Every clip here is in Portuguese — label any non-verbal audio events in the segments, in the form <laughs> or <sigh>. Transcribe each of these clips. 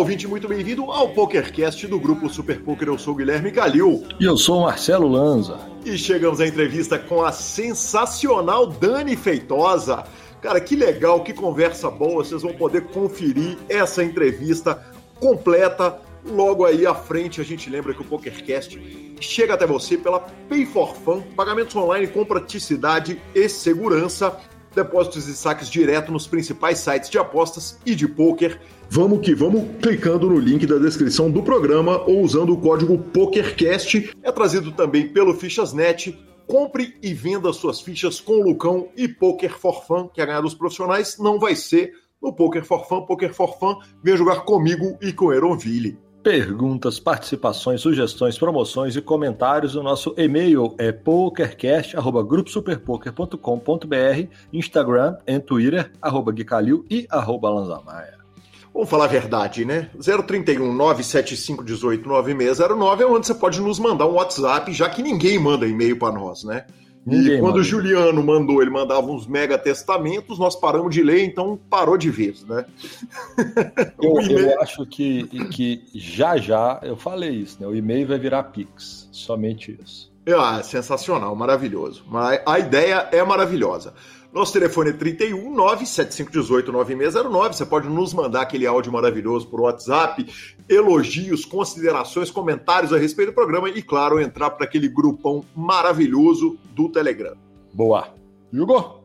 ouvinte, muito bem-vindo ao PokerCast do grupo Super Poker. Eu sou o Guilherme Galil. E eu sou o Marcelo Lanza. E chegamos à entrevista com a sensacional Dani Feitosa. Cara, que legal, que conversa boa. Vocês vão poder conferir essa entrevista completa. Logo aí à frente, a gente lembra que o PokerCast chega até você pela Pay for Fun, pagamentos online com praticidade e segurança depósitos e saques direto nos principais sites de apostas e de poker. Vamos que vamos clicando no link da descrição do programa ou usando o código PokerCast. É trazido também pelo Fichasnet. Compre e venda suas fichas com o Lucão e Poker for Fun, que é ganhar dos profissionais não vai ser no Poker for Fun. Poker for Fun, vem jogar comigo e com Eronville. Perguntas, participações, sugestões, promoções e comentários. O nosso e-mail é pokercast.gruposuperpoker.com.br, Instagram e Twitter, arroba Guicalil e arroba Lanzamaia. Vamos falar a verdade, né? 031 975 18 9609 é onde você pode nos mandar um WhatsApp, já que ninguém manda e-mail para nós, né? Ninguém e quando o Juliano mandou, ele mandava uns mega testamentos, nós paramos de ler, então parou de vez, né? <laughs> Eu, eu acho que, que já já, eu falei isso, né? O e-mail vai virar Pix, somente isso. Ah, sensacional, maravilhoso. A ideia é maravilhosa. Nosso telefone é 31 97518 9609. Você pode nos mandar aquele áudio maravilhoso por WhatsApp, elogios, considerações, comentários a respeito do programa e, claro, entrar para aquele grupão maravilhoso do Telegram. Boa. Hugo?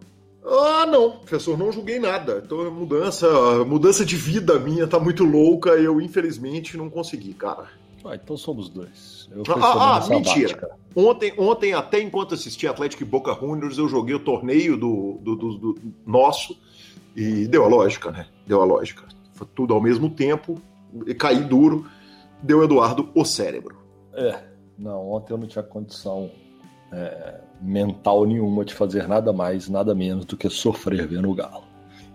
Ah, não, professor, não julguei nada. Então, mudança, mudança de vida minha tá muito louca. Eu, infelizmente, não consegui, cara. Ah, então somos dois. ah, ah mentira. Ontem, ontem, até enquanto assisti Atlético e Boca Juniors, eu joguei o torneio do, do, do, do, nosso e deu a lógica, né? Deu a lógica. Foi tudo ao mesmo tempo, e caí duro, deu Eduardo o cérebro. É, não, ontem eu não tinha condição é, mental nenhuma de fazer nada mais, nada menos do que sofrer vendo o Galo.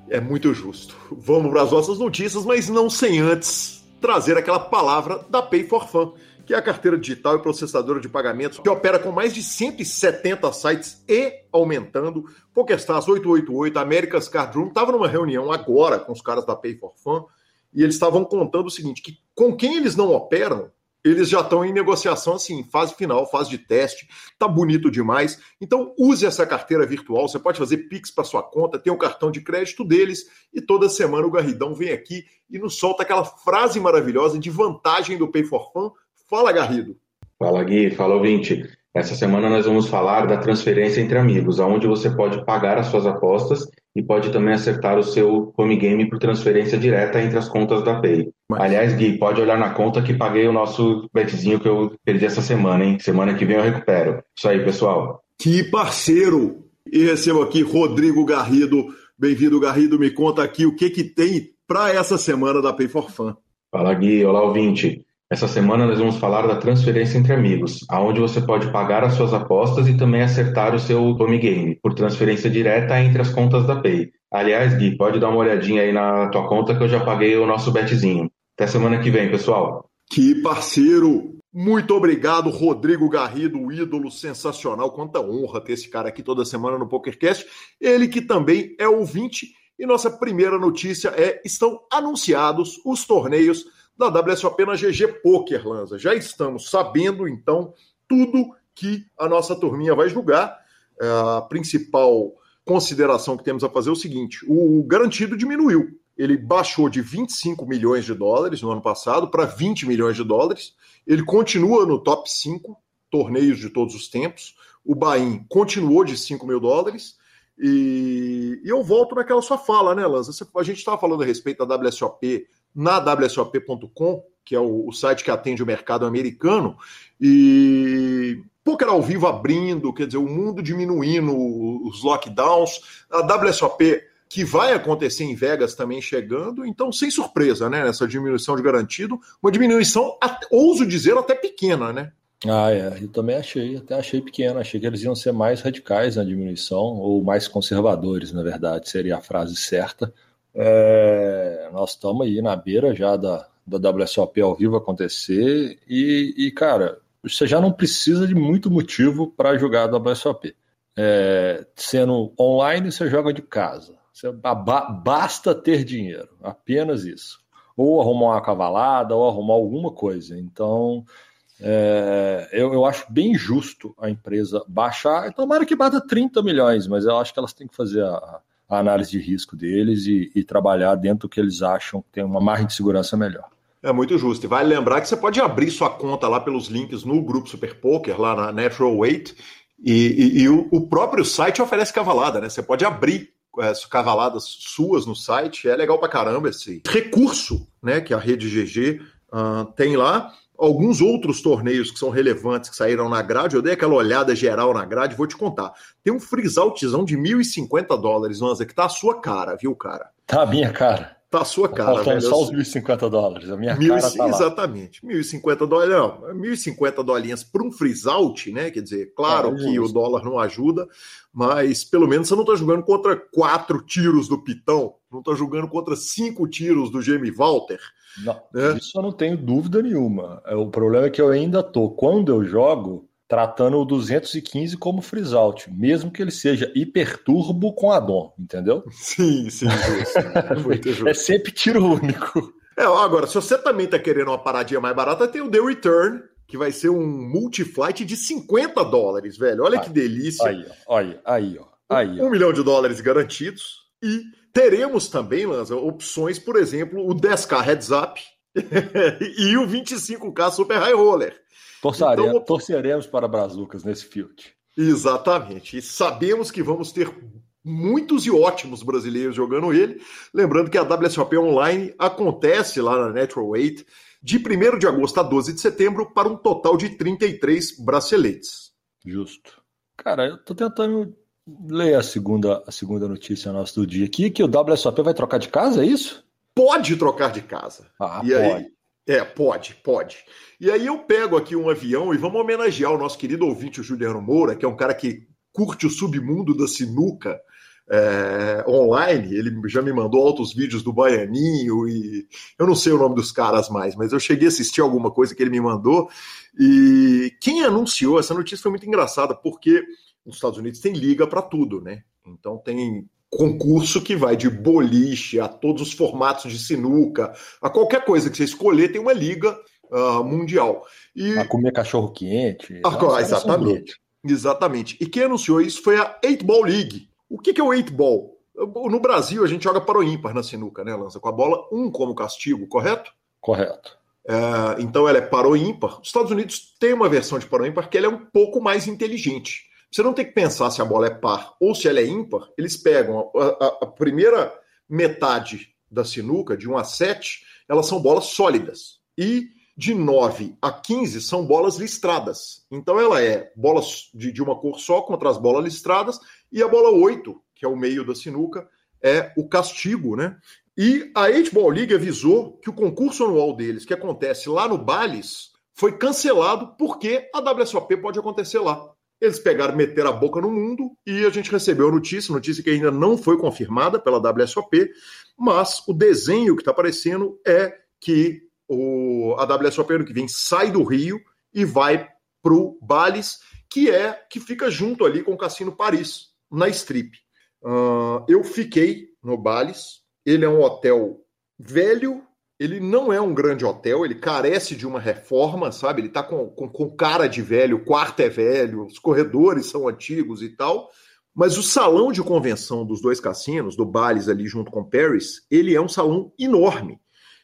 É muito justo. Vamos para as nossas notícias, mas não sem antes trazer aquela palavra da Pay for Fun, que é a carteira digital e processadora de pagamentos que opera com mais de 170 sites e aumentando. PokerStars 888, America's Card Room, estava numa reunião agora com os caras da Pay for Fun e eles estavam contando o seguinte, que com quem eles não operam, eles já estão em negociação assim, fase final, fase de teste, tá bonito demais. Então use essa carteira virtual, você pode fazer Pix para sua conta, tem o cartão de crédito deles e toda semana o Garridão vem aqui e nos solta aquela frase maravilhosa de vantagem do Pay for Fun. Fala, Garrido. Fala, Gui. Fala, ouvinte. Essa semana nós vamos falar da transferência entre amigos, aonde você pode pagar as suas apostas e pode também acertar o seu home game por transferência direta entre as contas da Pay. Mas... Aliás, Gui, pode olhar na conta que paguei o nosso betzinho que eu perdi essa semana, hein? Semana que vem eu recupero. Isso aí, pessoal. Que parceiro! E recebo aqui Rodrigo Garrido. Bem-vindo, Garrido. Me conta aqui o que que tem para essa semana da Pay for Fun. Fala, Gui. Olá, ouvinte. Essa semana nós vamos falar da transferência entre amigos, aonde você pode pagar as suas apostas e também acertar o seu home game por transferência direta entre as contas da Pay. Aliás, Gui, pode dar uma olhadinha aí na tua conta que eu já paguei o nosso betzinho. Até semana que vem, pessoal. Que parceiro! Muito obrigado, Rodrigo Garrido, ídolo sensacional. Quanta honra ter esse cara aqui toda semana no PokerCast. Ele que também é ouvinte. E nossa primeira notícia é: estão anunciados os torneios da WSOP na GG Poker, Lanza. Já estamos sabendo, então, tudo que a nossa turminha vai julgar. É, a principal consideração que temos a fazer é o seguinte: o garantido diminuiu. Ele baixou de 25 milhões de dólares no ano passado para 20 milhões de dólares. Ele continua no top 5 torneios de todos os tempos. O Bahia continuou de 5 mil dólares. E, e, eu volto naquela sua fala, né, Lanza? A gente estava falando a respeito da WSOP na WSOP.com, que é o, o, site que atende o mercado americano, e poker ao vivo abrindo, quer dizer, o mundo diminuindo os lockdowns, a WSOP que vai acontecer em Vegas também chegando, então sem surpresa, né, nessa diminuição de garantido, uma diminuição, ouso dizer, até pequena, né? Ah, é, eu também achei, até achei pequena, achei que eles iam ser mais radicais na diminuição, ou mais conservadores, na verdade, seria a frase certa, é, nós estamos aí na beira já da, da WSOP ao vivo acontecer e, e, cara, você já não precisa de muito motivo para jogar a WSOP. É, sendo online, você joga de casa. Você, basta ter dinheiro, apenas isso. ou arrumar uma cavalada, ou arrumar alguma coisa. Então, é, eu, eu, acho bem justo a empresa baixar. Tomara que bata 30 milhões, mas eu acho que elas têm que fazer a, a análise de risco deles e, e, trabalhar dentro do que eles acham que tem uma margem de segurança melhor. É muito justo. E vale lembrar que você pode abrir sua conta lá pelos links no grupo Super Poker, lá na Natural Weight, e, e, e o, o, próprio site oferece cavalada, né? Você pode abrir é, cavaladas suas no site, é legal pra caramba esse recurso, né? Que a rede GG uh, tem lá. Alguns outros torneios que são relevantes que saíram na grade, eu dei aquela olhada geral na grade, vou te contar. Tem um freeze-outzão de 1.050 dólares, Lanza, que tá a sua cara, viu, cara? Tá a minha cara. Tá a sua cara. Faltando só os 1.050 dólares. A minha mil, cara tá Exatamente. 1.050 dólares. Não, 1.050 dolinhas para um freeze-out, né? Quer dizer, claro é, que o dólar não ajuda, mas pelo menos você não está jogando contra quatro tiros do Pitão, não está jogando contra cinco tiros do Jamie Walter. Não, né? Isso eu não tenho dúvida nenhuma. É, o problema é que eu ainda tô, quando eu jogo, tratando o 215 como freeze out, mesmo que ele seja hiperturbo com addon, entendeu? Sim, sim, <laughs> justo. é sempre tiro único. É, agora, se você também tá querendo uma paradinha mais barata, tem o The Return, que vai ser um multiflight de 50 dólares, velho. Olha aí, que delícia. Aí, ó, aí, aí, ó. Aí, um, um milhão de dólares garantidos. E teremos também, Lanza, opções, por exemplo, o 10K Heads Up <laughs> e o 25K Super High Roller. Torçaremos, então, torceremos para Brazucas nesse field. Exatamente. E sabemos que vamos ter muitos e ótimos brasileiros jogando ele. Lembrando que a WSOP Online acontece lá na Natural Weight de 1 de agosto a 12 de setembro para um total de 33 braceletes. Justo. Cara, eu tô tentando ler a segunda, a segunda notícia nossa do dia aqui, que o WSOP vai trocar de casa, é isso? Pode trocar de casa. Ah, e pode. Aí, é, pode, pode. E aí eu pego aqui um avião e vamos homenagear o nosso querido ouvinte, o Juliano Moura, que é um cara que curte o submundo da sinuca é, online. Ele já me mandou altos vídeos do Baianinho e eu não sei o nome dos caras mais, mas eu cheguei a assistir alguma coisa que ele me mandou. E quem anunciou essa notícia foi muito engraçada, porque nos Estados Unidos tem liga para tudo, né? Então tem concurso que vai de boliche a todos os formatos de sinuca, a qualquer coisa que você escolher, tem uma liga uh, mundial. E... A comer cachorro quente. Ah, exatamente. Exatamente. E quem anunciou isso foi a 8 Ball League. O que, que é o 8 Ball? No Brasil, a gente joga para o ímpar na sinuca, né, Lança? Com a bola 1 um como castigo, correto? Correto. É, então ela é para o ímpar. Os Estados Unidos tem uma versão de para o ímpar que ela é um pouco mais inteligente. Você não tem que pensar se a bola é par ou se ela é ímpar. Eles pegam a, a, a primeira metade da sinuca, de 1 a 7, elas são bolas sólidas. E de 9 a 15 são bolas listradas. Então ela é bolas de, de uma cor só contra as bolas listradas. E a bola 8, que é o meio da sinuca, é o castigo, né? E a H-Ball League avisou que o concurso anual deles, que acontece lá no Bales, foi cancelado porque a WSOP pode acontecer lá. Eles pegaram, meteram a boca no mundo e a gente recebeu a notícia, notícia que ainda não foi confirmada pela WSOP, mas o desenho que está aparecendo é que o, a WSOP ano que vem sai do Rio e vai para o Bales, que é que fica junto ali com o Cassino Paris, na Strip. Uh, eu fiquei no Bales, ele é um hotel velho, ele não é um grande hotel, ele carece de uma reforma, sabe? Ele está com, com, com, cara de velho, o quarto é velho, os corredores são antigos e tal. Mas o salão de convenção dos dois cassinos, do Bales ali junto com Paris, ele é um salão enorme.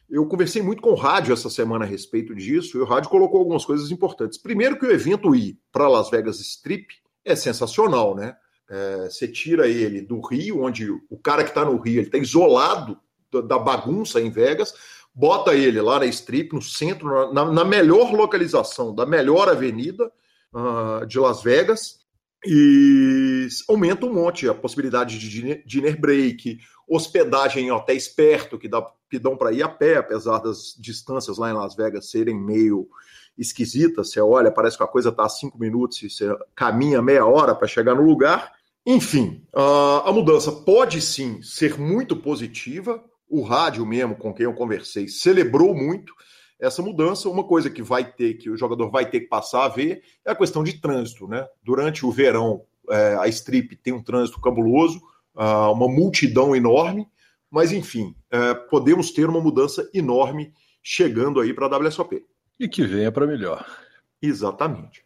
Eu conversei muito com o rádio essa semana a respeito disso, e o rádio colocou algumas coisas importantes. Primeiro que o evento ir para Las Vegas Strip é sensacional, né? É, você tira ele do Rio, onde o cara que está no Rio ele está isolado da bagunça em Vegas, bota ele lá na Strip, no centro, na, na melhor localização da melhor avenida uh, de Las Vegas, e aumenta um monte a possibilidade de dinner break, hospedagem em hotéis perto, que, dá, que dão para ir a pé, apesar das distâncias lá em Las Vegas serem meio esquisitas. Você olha, parece que a coisa está a cinco minutos e você caminha meia hora para chegar no lugar. Enfim, a mudança pode sim ser muito positiva, o rádio mesmo, com quem eu conversei, celebrou muito essa mudança. Uma coisa que vai ter, que o jogador vai ter que passar a ver, é a questão de trânsito. Né? Durante o verão, é, a strip tem um trânsito cabuloso, uh, uma multidão enorme. Mas, enfim, é, podemos ter uma mudança enorme chegando aí para a WSOP. E que venha para melhor. Exatamente.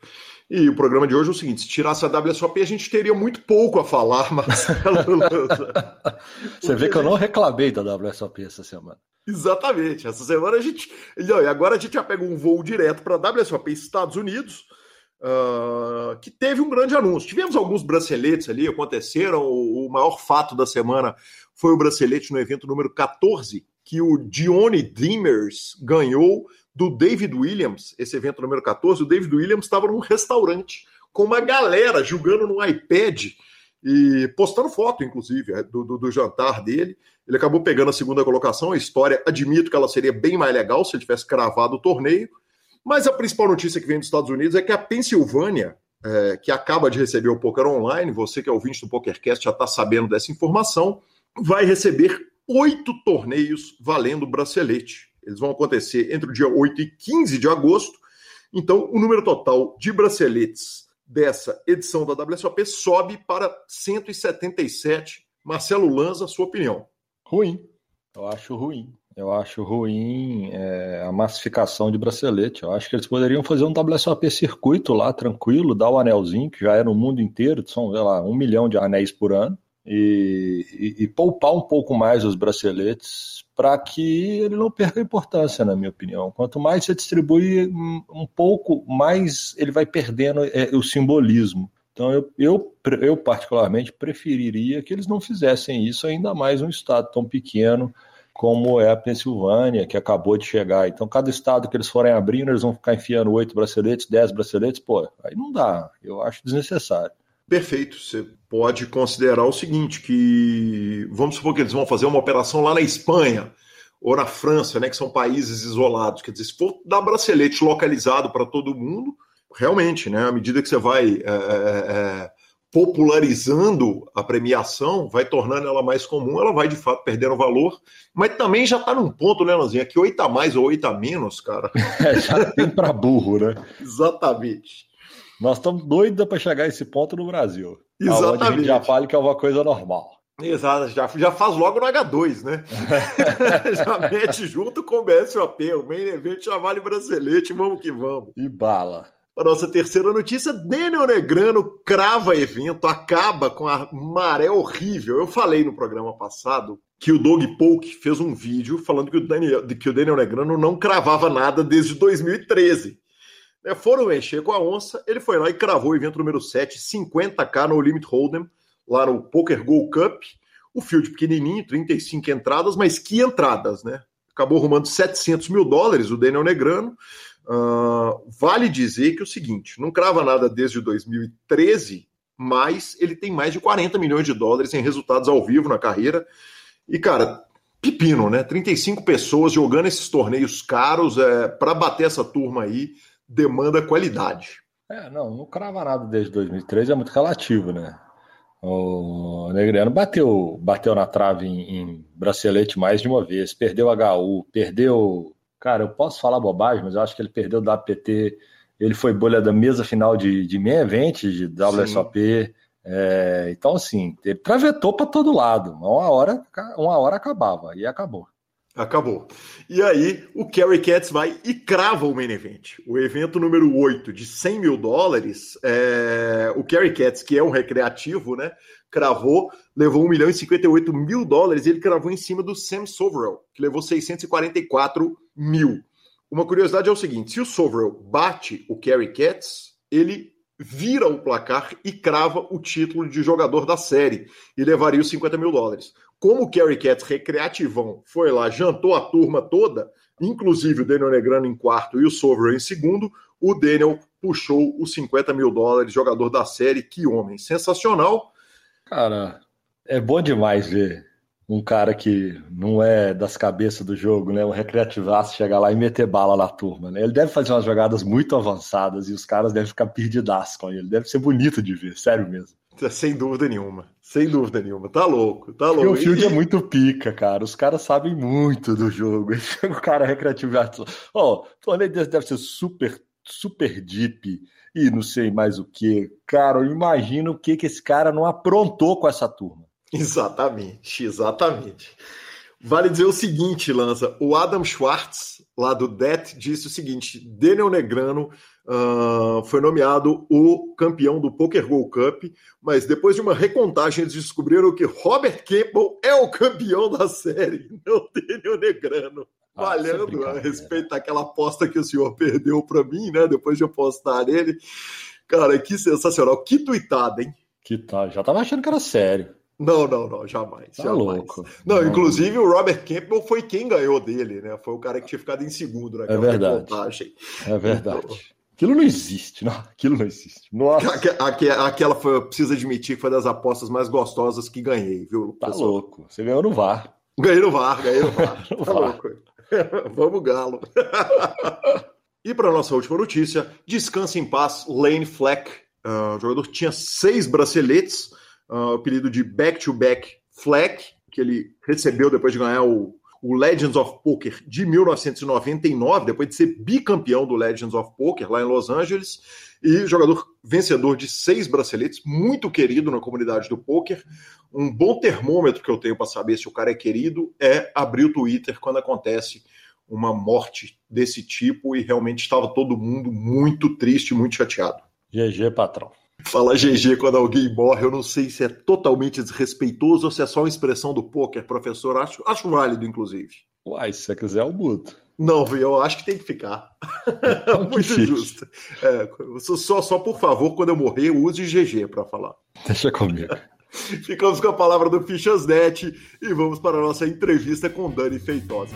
E o programa de hoje é o seguinte: se tirasse a WSOP, a gente teria muito pouco a falar, <laughs> Marcelo Você vê que eu não reclamei da WSOP essa semana. Exatamente. Essa semana a gente. E agora a gente já pega um voo direto para a WSOP Estados Unidos, uh, que teve um grande anúncio. Tivemos alguns braceletes ali, aconteceram. O, o, maior fato da semana foi o bracelete no evento número 14, que o Dione Dreamers ganhou do David Williams, esse evento número 14, o David Williams estava num restaurante com uma galera jogando no iPad e postando foto, inclusive, é, do, do, do, jantar dele. Ele acabou pegando a segunda colocação. A história, admito que ela seria bem mais legal se ele tivesse cravado o torneio. Mas a principal notícia que vem dos Estados Unidos é que a Pensilvânia, é, que acaba de receber o Poker Online, você que é ouvinte do PokerCast já está sabendo dessa informação, vai receber oito torneios valendo bracelete. Eles vão acontecer entre o dia 8 e 15 de agosto. Então, o número total de braceletes dessa edição da WSOP sobe para 177. Marcelo Lanza, sua opinião? Ruim. Eu acho ruim. Eu acho ruim é, a massificação de bracelete. Eu acho que eles poderiam fazer um WSOP circuito lá, tranquilo, dar o anelzinho, que já é no mundo inteiro, são, sei lá, um milhão de anéis por ano, e, e, e poupar um pouco mais os braceletes para que ele não perca importância, na minha opinião. Quanto mais você distribui um pouco, mais ele vai perdendo é, o simbolismo. Então, eu, eu, eu, particularmente preferiria que eles não fizessem isso, ainda mais um estado tão pequeno como é a Pensilvânia, que acabou de chegar. Então, cada estado que eles forem abrindo, eles vão ficar enfiando oito braceletes, dez braceletes, pô, aí não dá. Eu acho desnecessário. Perfeito. Você pode considerar o seguinte, que vamos supor que eles vão fazer uma operação lá na Espanha ou na França, né, que são países isolados. Quer dizer, se for dar bracelete localizado para todo mundo, realmente, né, à medida que você vai é, é, popularizando a premiação, vai tornando ela mais comum, ela vai de fato perdendo valor, mas também já está num ponto, né, Lanzinha, que oito a mais ou oito a menos, cara. <laughs> É, já tem para burro, né? <laughs> Exatamente. Nós estamos doidos para chegar a esse ponto no Brasil. Exatamente. A gente já fala que é uma coisa normal. Exato, já, já faz logo no H2, né? <laughs> já mete junto com o BSOP, o main event já vale bracelete, vamos que vamos. E bala. A nossa terceira notícia, Daniel Negrano crava evento, acaba com a maré horrível. Eu falei no programa passado que o Doug Polk fez um vídeo falando que o Daniel, que o Daniel Negrano não cravava nada desde 2013. É, foram mexer com a onça, ele foi lá e cravou o evento número 7, 50k no Limit Hold'em, lá no Poker Go Cup. O field pequenininho, 35 entradas, mas que entradas, né? Acabou arrumando 700 mil dólares o Daniel Negrano. Uh, vale dizer que é o seguinte, não crava nada desde 2013, mas ele tem mais de 40 milhões de dólares em resultados ao vivo na carreira. E, cara, pepino, né? 35 pessoas jogando esses torneios caros é, para bater essa turma aí demanda qualidade. É, não, não crava nada desde 2013, é muito relativo, né? O Negriano bateu, bateu na trave em, em, bracelete mais de uma vez, perdeu HU, perdeu. Cara, eu posso falar bobagem, mas eu acho que ele perdeu o WPT. Ele foi bolha da mesa final de, de main event, de WSOP. É, então, assim, ele travetou para todo lado. Uma hora, uma hora acabava, e acabou. Acabou. E aí, o Kerry Cats vai e crava o main event. O evento número 8 de 100 mil dólares, é... o Kerry Cats, que é um recreativo, né? Cravou, levou 1 milhão e 58 mil dólares e ele cravou em cima do Sam Soverell, que levou 644 mil. Uma curiosidade é o seguinte: se o Soverell bate o Kerry Cats, ele vira o placar e crava o título de jogador da série e levaria os 50 mil dólares. Como o Kerry Cats recreativão foi lá, jantou a turma toda, inclusive o Daniel Negrano em quarto e o Sovereign em segundo, o Daniel puxou os 50 mil dólares, jogador da série. Que homem, sensacional. Cara, é bom demais ver um cara que não é das cabeças do jogo, né? Um recreativaço chegar lá e meter bala na turma, né? Ele deve fazer umas jogadas muito avançadas e os caras devem ficar perdidas com ele. Deve ser bonito de ver, sério mesmo. Sem dúvida nenhuma. Sem dúvida nenhuma. Tá louco, tá louco. E o field é muito pica, cara. Os caras sabem muito do jogo. <laughs> o cara recreativo. Ó, oh, o torneio desse deve ser super, super deep e não sei mais o que. Cara, eu imagino o que, que esse cara não aprontou com essa turma. <laughs> Exatamente, exatamente. Vale dizer o seguinte, Lanza. O Adam Schwartz, lá do DET, disse o seguinte: Daniel Negrano uh, foi nomeado o campeão do Poker Gold Cup, mas depois de uma recontagem, eles descobriram que Robert Campbell é o campeão da série, <laughs> não Daniel Negrano. Ah, Falhando a respeito daquela aposta que o senhor perdeu para mim, né? Depois de apostar nele. Cara, que sensacional. Que tuitada, hein? Que tá. Já tava achando que era sério. Não, não, não, jamais. Tá jamais. louco. Não, não, inclusive o Robert Campbell foi quem ganhou dele, né? Foi o cara que tinha ficado em segundo naquela é verdade. reportagem. É verdade. Então... Aquilo não existe, não. Aquilo não existe. Nossa. Aquela, aquela foi, eu preciso admitir que foi das apostas mais gostosas que ganhei, viu? Tá pessoal? louco. Você ganhou no VAR. Ganhei no VAR, ganhei no VAR. <laughs> no tá VAR. louco. <laughs> Vamos, Galo. <laughs> e para nossa última notícia: descansa em paz, Lane Fleck. Uh, o jogador tinha seis braceletes uh, apelido de Back-to-Back Fleck, que ele recebeu depois de ganhar o, o Legends of Poker de 1999, depois de ser bicampeão do Legends of Poker lá em Los Angeles, e jogador vencedor de seis braceletes, muito querido na comunidade do poker. Um bom termômetro que eu tenho para saber se o cara é querido é abrir o Twitter quando acontece uma morte desse tipo e realmente estava todo mundo muito triste, muito chateado. GG, patrão. Falar GG quando alguém morre, eu não sei se é totalmente desrespeitoso ou se é só uma expressão do poker, professor. Acho, acho válido, inclusive. Uai, se você quiser, eu mudo. Não, eu acho que tem que ficar. Então, <laughs> Muito justo. É, só, só, por favor, quando eu morrer, use GG para falar. Deixa comigo. <laughs> Ficamos com a palavra do Fichasnet e vamos para a nossa entrevista com Dani Feitosa.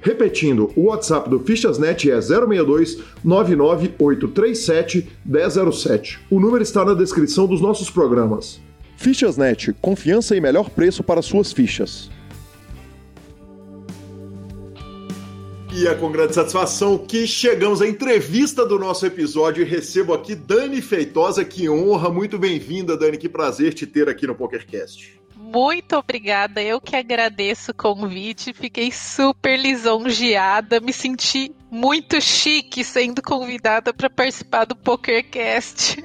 Repetindo, o WhatsApp do Fichasnet é 062 99837 1007. O número está na descrição dos nossos programas. Fichasnet, confiança e melhor preço para suas fichas. E é com grande satisfação que chegamos à entrevista do nosso episódio e recebo aqui Dani Feitosa. Que honra, muito bem-vinda, Dani. Que prazer te ter aqui no PokerCast muito obrigada. Eu que agradeço o convite. Fiquei super lisonjeada. Me senti muito chique sendo convidada para participar do PokerCast.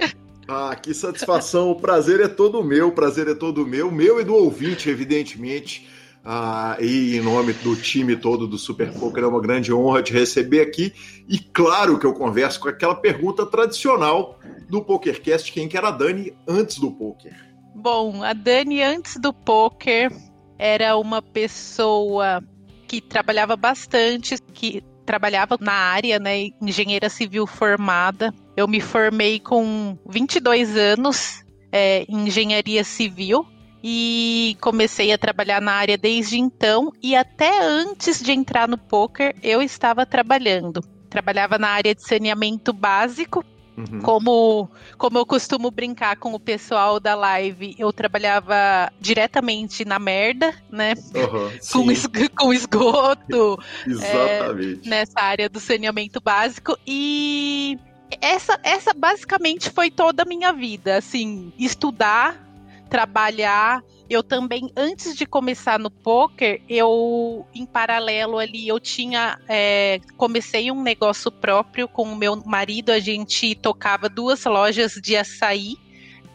Ah, que satisfação. O prazer é todo meu. O prazer é todo meu. Meu e do ouvinte, evidentemente. Ah, e em nome do time todo do Super Poker, é uma grande honra te receber aqui. E claro que eu converso com aquela pergunta tradicional do PokerCast: quem que era a Dani antes do poker? Bom, a Dani, antes do poker, era uma pessoa que trabalhava bastante, que trabalhava na área, né, engenheira civil formada. Eu me formei com 22 anos é, em engenharia civil e comecei a trabalhar na área desde então e até antes de entrar no poker eu estava trabalhando. Trabalhava na área de saneamento básico Uhum. Como, como eu costumo brincar com o pessoal da live, eu trabalhava diretamente na merda, né? Uhum, <laughs> com, es com esgoto. <laughs> Exatamente. É, nessa área do saneamento básico. E essa, essa basicamente foi toda a minha vida. Assim, estudar, trabalhar eu também, antes de começar no poker, eu, em paralelo ali, eu tinha. É, comecei um negócio próprio com o meu marido, a gente tocava duas lojas de açaí,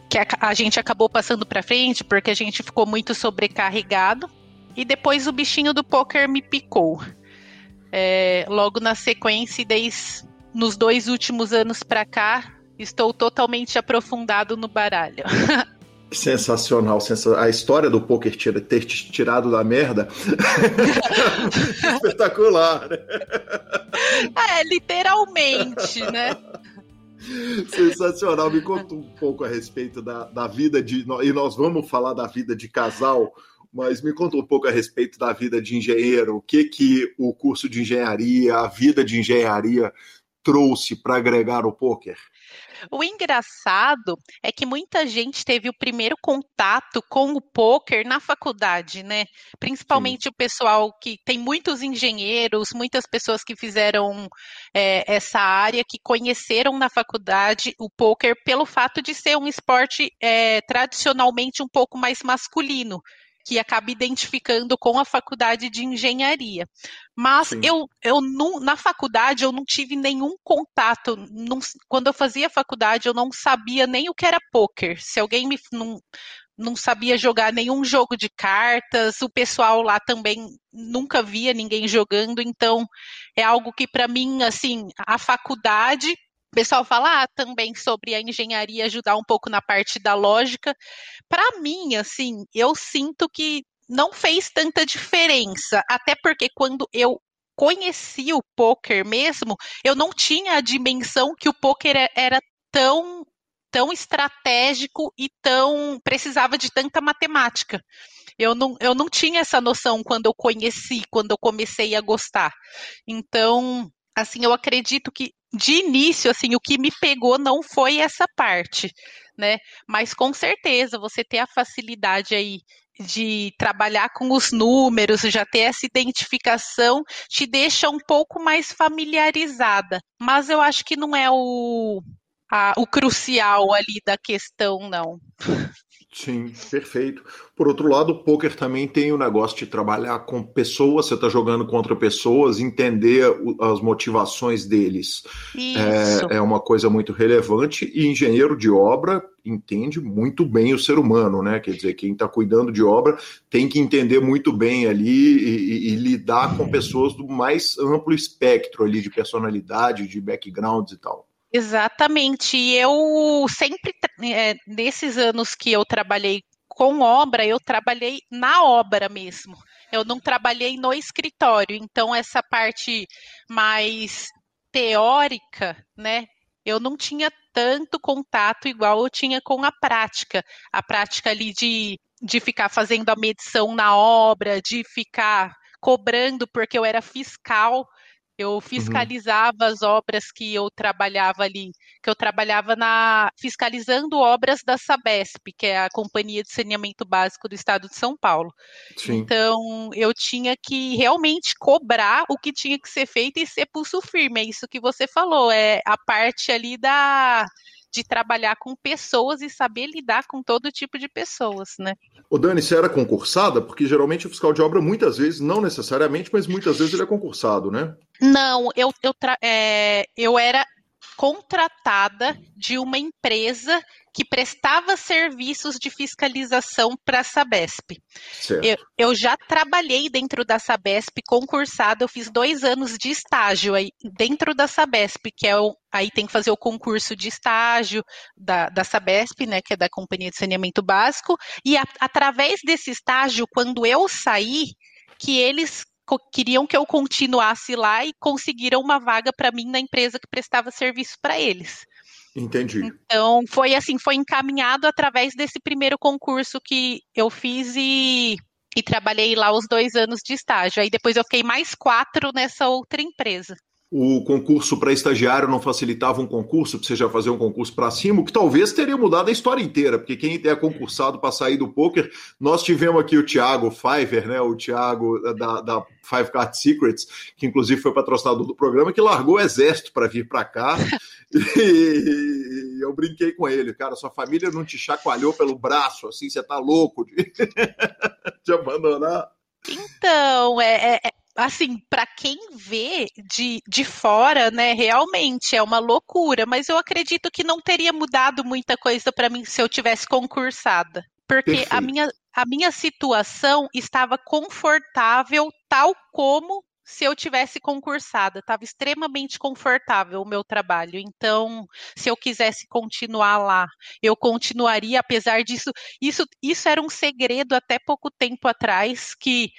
que a, a gente acabou passando para frente porque a gente ficou muito sobrecarregado. E depois o bichinho do poker me picou. É, logo na sequência, desde nos dois últimos anos para cá, estou totalmente aprofundado no baralho. <laughs> Sensacional, a história do poker ter te tirado da merda <laughs> espetacular, né? <laughs> É, literalmente, né? Sensacional, me conta um pouco a respeito da, da vida de. E nós vamos falar da vida de casal, mas me conta um pouco a respeito da vida de engenheiro, o que que o curso de engenharia, a vida de engenharia trouxe para agregar o poker? O engraçado é que muita gente teve o primeiro contato com o poker na faculdade, né? Principalmente Sim. o pessoal que tem muitos engenheiros, muitas pessoas que fizeram é, essa área, que conheceram na faculdade o poker pelo fato de ser um esporte é, tradicionalmente um pouco mais masculino que acaba identificando com a faculdade de engenharia. Mas eu, eu não, na faculdade eu não tive nenhum contato. Não, quando eu fazia faculdade, eu não sabia nem o que era poker. Se alguém me não, não sabia jogar nenhum jogo de cartas, o pessoal lá também nunca via ninguém jogando, então é algo que para mim, assim, a faculdade o pessoal fala ah, também sobre a engenharia ajudar um pouco na parte da lógica. Para mim, assim, eu sinto que não fez tanta diferença, até porque quando eu conheci o poker mesmo, eu não tinha a dimensão que o poker era tão tão estratégico e tão precisava de tanta matemática. Eu não, eu não tinha essa noção quando eu conheci, quando eu comecei a gostar. Então, assim, eu acredito que de início, assim, o que me pegou não foi essa parte, né? Mas com certeza você ter a facilidade aí de trabalhar com os números, já ter essa identificação, te deixa um pouco mais familiarizada. Mas eu acho que não é o, a, o crucial ali da questão, não. Sim, perfeito. Por outro lado, o poker também tem o negócio de trabalhar com pessoas, você está jogando contra pessoas, entender as motivações deles. É, é, uma coisa muito relevante e engenheiro de obra entende muito bem o ser humano, né? Quer dizer, quem está cuidando de obra tem que entender muito bem ali e, e, e lidar com pessoas do mais amplo espectro ali de personalidade, de backgrounds e tal. Exatamente. E eu sempre, é, nesses anos que eu trabalhei com obra, eu trabalhei na obra mesmo. Eu não trabalhei no escritório. Então, essa parte mais teórica, né? Eu não tinha tanto contato igual eu tinha com a prática. A prática ali de, de ficar fazendo a medição na obra, de ficar cobrando, porque eu era fiscal eu uhum. fiscalizava uhum. as obras que eu trabalhava ali, que eu trabalhava na fiscalizando obras da Sabesp, que é a Companhia de Saneamento Básico do Estado de São Paulo. Sim. Então, eu tinha que realmente cobrar o que tinha que ser feito e ser pulso firme. É isso que você falou, é a parte ali da de trabalhar com pessoas e saber lidar com todo tipo de pessoas, né? O Dani, você era concursada? Porque geralmente o fiscal de obra, muitas vezes, não necessariamente, mas muitas vezes ele é concursado, né? Não, eu, eu, é, eu era contratada de uma empresa que prestava serviços de fiscalização para a Sabesp. Eu, eu, já trabalhei dentro da Sabesp concursada, eu fiz dois anos de estágio aí dentro da Sabesp, que é o, aí tem que fazer o concurso de estágio da, da Sabesp, né, que é da Companhia de Saneamento Básico, e a, através desse estágio, quando eu saí, que eles queriam que eu continuasse lá e conseguiram uma vaga para mim na empresa que prestava serviço para eles. Entendi. Então, foi assim, foi encaminhado através desse primeiro concurso que eu fiz e, e trabalhei lá os dois anos de estágio. Aí depois eu fiquei mais quatro nessa outra empresa o concurso para estagiário não facilitava um concurso para você já fazer um concurso para cima, o que talvez teria mudado a história inteira, porque quem é concursado para sair do poker, nós tivemos aqui o Thiago Fiver, né, o Thiago da, da Five Card Secrets, que inclusive foi patrocinador do programa, que largou o exército para vir para cá. <laughs> e eu brinquei com ele, cara, sua família não te chacoalhou pelo braço, assim, você tá louco de, <laughs> de abandonar. Então, é, é, assim, para quem vê de, de fora, né, realmente é uma loucura, mas eu acredito que não teria mudado muita coisa para mim se eu tivesse concursada. Porque a minha, a minha situação estava confortável, tal como se eu tivesse concursada. Estava extremamente confortável o meu trabalho. Então, se eu quisesse continuar lá, eu continuaria, apesar disso. Isso, isso era um segredo até pouco tempo atrás, que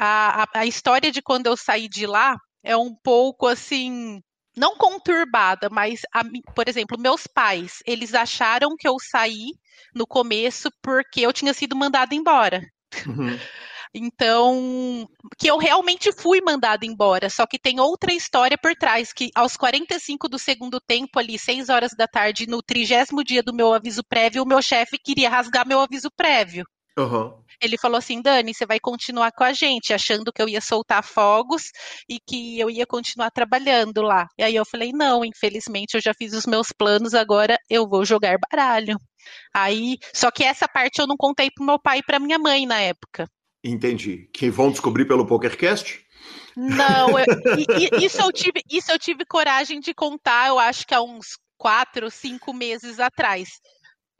a, a, a história de quando eu saí de lá é um pouco assim não conturbada, mas, a, por exemplo, meus pais, eles acharam que eu saí no começo porque eu tinha sido mandada embora. Uhum. <laughs> Então, que eu realmente fui mandada embora, só que tem outra história por trás, que aos 45 do segundo tempo, ali, 6 horas da tarde, no trigésimo dia do meu aviso prévio, o meu chefe queria rasgar meu aviso prévio. Uhum. Ele falou assim: Dani, você vai continuar com a gente, achando que eu ia soltar fogos e que eu ia continuar trabalhando lá. E aí eu falei: não, infelizmente eu já fiz os meus planos, agora eu vou jogar baralho. Aí, só que essa parte eu não contei pro meu pai e pra minha mãe na época. Entendi. Que vão descobrir pelo PokerCast? Não, eu, <laughs> isso, eu tive, isso eu tive coragem de contar, eu acho que há uns quatro, cinco meses atrás.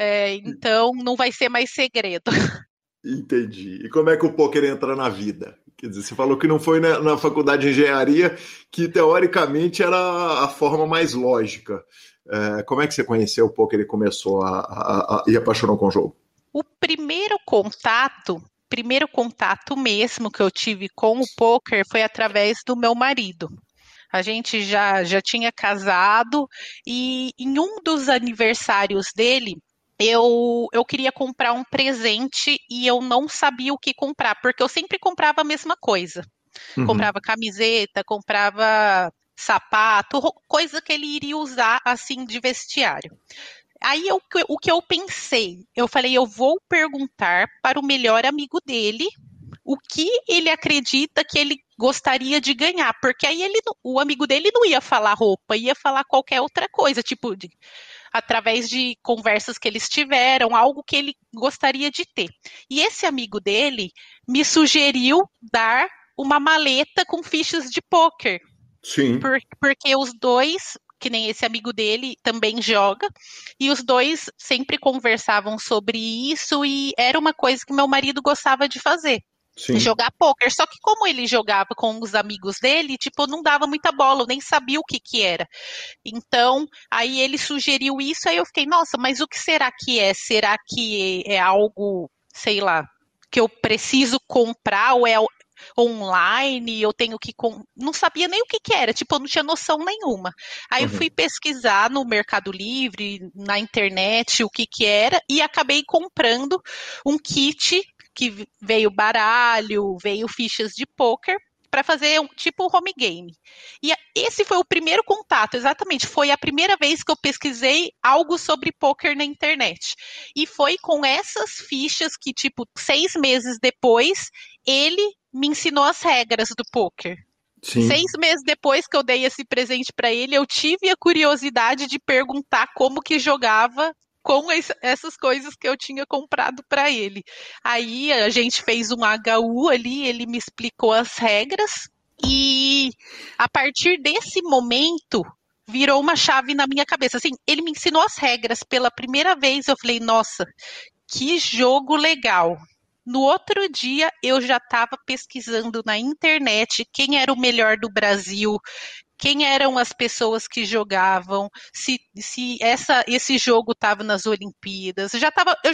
É, então não vai ser mais segredo. <laughs> Entendi. E como é que o poker entra na vida? Quer dizer, você falou que não foi na, na faculdade de engenharia, que teoricamente era a forma mais lógica. É, como é que você conheceu o poker e começou a, a, a, e apaixonou com o jogo? O primeiro contato, primeiro contato mesmo que eu tive com o poker foi através do meu marido. A gente já, já tinha casado e em um dos aniversários dele, eu, eu queria comprar um presente e eu não sabia o que comprar, porque eu sempre comprava a mesma coisa. Uhum. Comprava camiseta, comprava sapato, coisa que ele iria usar assim de vestiário. Aí eu, o que eu pensei, eu falei, eu vou perguntar para o melhor amigo dele o que ele acredita que ele gostaria de ganhar, porque aí ele, o amigo dele não ia falar roupa, ia falar qualquer outra coisa, tipo de, através de conversas que eles tiveram, algo que ele gostaria de ter. E esse amigo dele me sugeriu dar uma maleta com fichas de poker. Sim. Por, porque os dois, que nem esse amigo dele, também joga, e os dois sempre conversavam sobre isso e era uma coisa que meu marido gostava de fazer. Sim. jogar poker. Só que como ele jogava com os amigos dele, tipo, não dava muita bola, eu nem sabia o que que era. Então, aí ele sugeriu isso, aí eu fiquei, nossa, mas o que será que é? Será que é algo, sei lá, que eu preciso comprar ou é online, eu tenho que. Com... Não sabia nem o que, que era, tipo, eu não tinha noção nenhuma. Aí uhum. eu fui pesquisar no Mercado Livre, na internet, o que, que era, e acabei comprando um kit que veio baralho, veio fichas de poker para fazer um tipo home game. E esse foi o primeiro contato, exatamente. Foi a primeira vez que eu pesquisei algo sobre poker na internet. E foi com essas fichas que, tipo, seis meses depois, ele me ensinou as regras do poker. Sim. Seis meses depois que eu dei esse presente para ele, eu tive a curiosidade de perguntar como que jogava com essas coisas que eu tinha comprado para ele. Aí a gente fez um HU ali, ele me explicou as regras e a partir desse momento virou uma chave na minha cabeça. Assim, ele me ensinou as regras pela primeira vez. Eu falei, nossa, que jogo legal. No outro dia, eu já estava pesquisando na internet quem era o melhor do Brasil, quem eram as pessoas que jogavam, se, se essa, esse jogo estava nas Olimpíadas. Eu já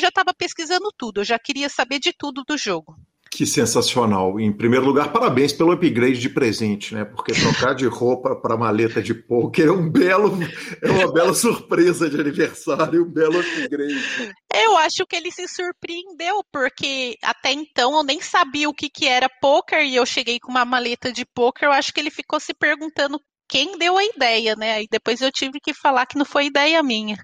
estava pesquisando tudo, eu já queria saber de tudo do jogo. Que sensacional. Em primeiro lugar, parabéns pelo upgrade de presente, né? Porque trocar de roupa para maleta de poker é um belo, é uma bela <laughs> surpresa de aniversário, um belo upgrade. Eu acho que ele se surpreendeu, porque até então eu nem sabia o que, que era poker e eu cheguei com uma maleta de poker. Eu acho que ele ficou se perguntando quem deu a ideia, né? Aí depois eu tive que falar que não foi ideia minha.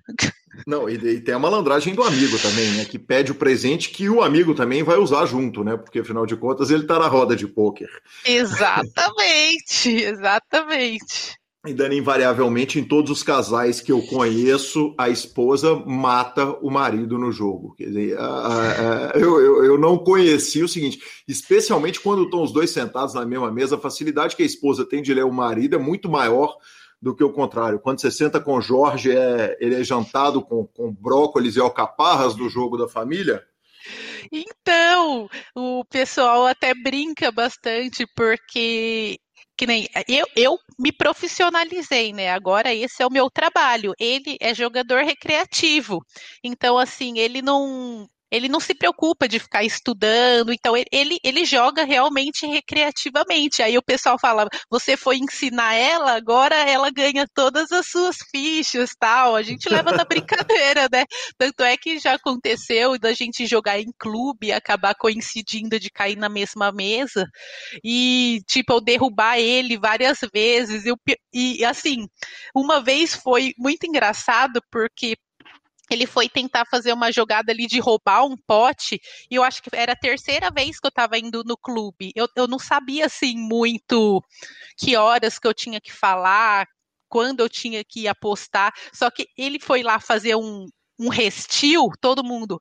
Não, e, e, tem a malandragem do amigo também, né? Que pede o presente que o amigo também vai usar junto, né? Porque afinal de contas ele tá na roda de pôquer. Exatamente, <laughs> exatamente. E Dani, invariavelmente, em todos os casais que eu conheço, a esposa mata o marido no jogo. Quer dizer, a, a, eu, eu, eu, não conheci o seguinte, especialmente quando estão os dois sentados na mesma mesa, a facilidade que a esposa tem de ler o marido é muito maior do que o contrário. Quando você senta com o Jorge, é, ele é jantado com, com brócolis e alcaparras do jogo da família. Então, o pessoal até brinca bastante, porque que nem eu, eu me profissionalizei, né? Agora esse é o meu trabalho. Ele é jogador recreativo. Então, assim, ele não ele não se preocupa de ficar estudando, então ele, ele joga realmente recreativamente. Aí o pessoal fala: você foi ensinar ela, agora ela ganha todas as suas fichas tal. A gente leva na brincadeira, né? Tanto é que já aconteceu da gente jogar em clube e acabar coincidindo de cair na mesma mesa e, tipo, eu derrubar ele várias vezes. Eu, e assim, uma vez foi muito engraçado porque ele foi tentar fazer uma jogada ali de roubar um pote, e eu acho que era a terceira vez que eu estava indo no clube. Eu, eu não sabia, assim, muito que horas que eu tinha que falar, quando eu tinha que apostar, só que ele foi lá fazer um, um restil, todo mundo,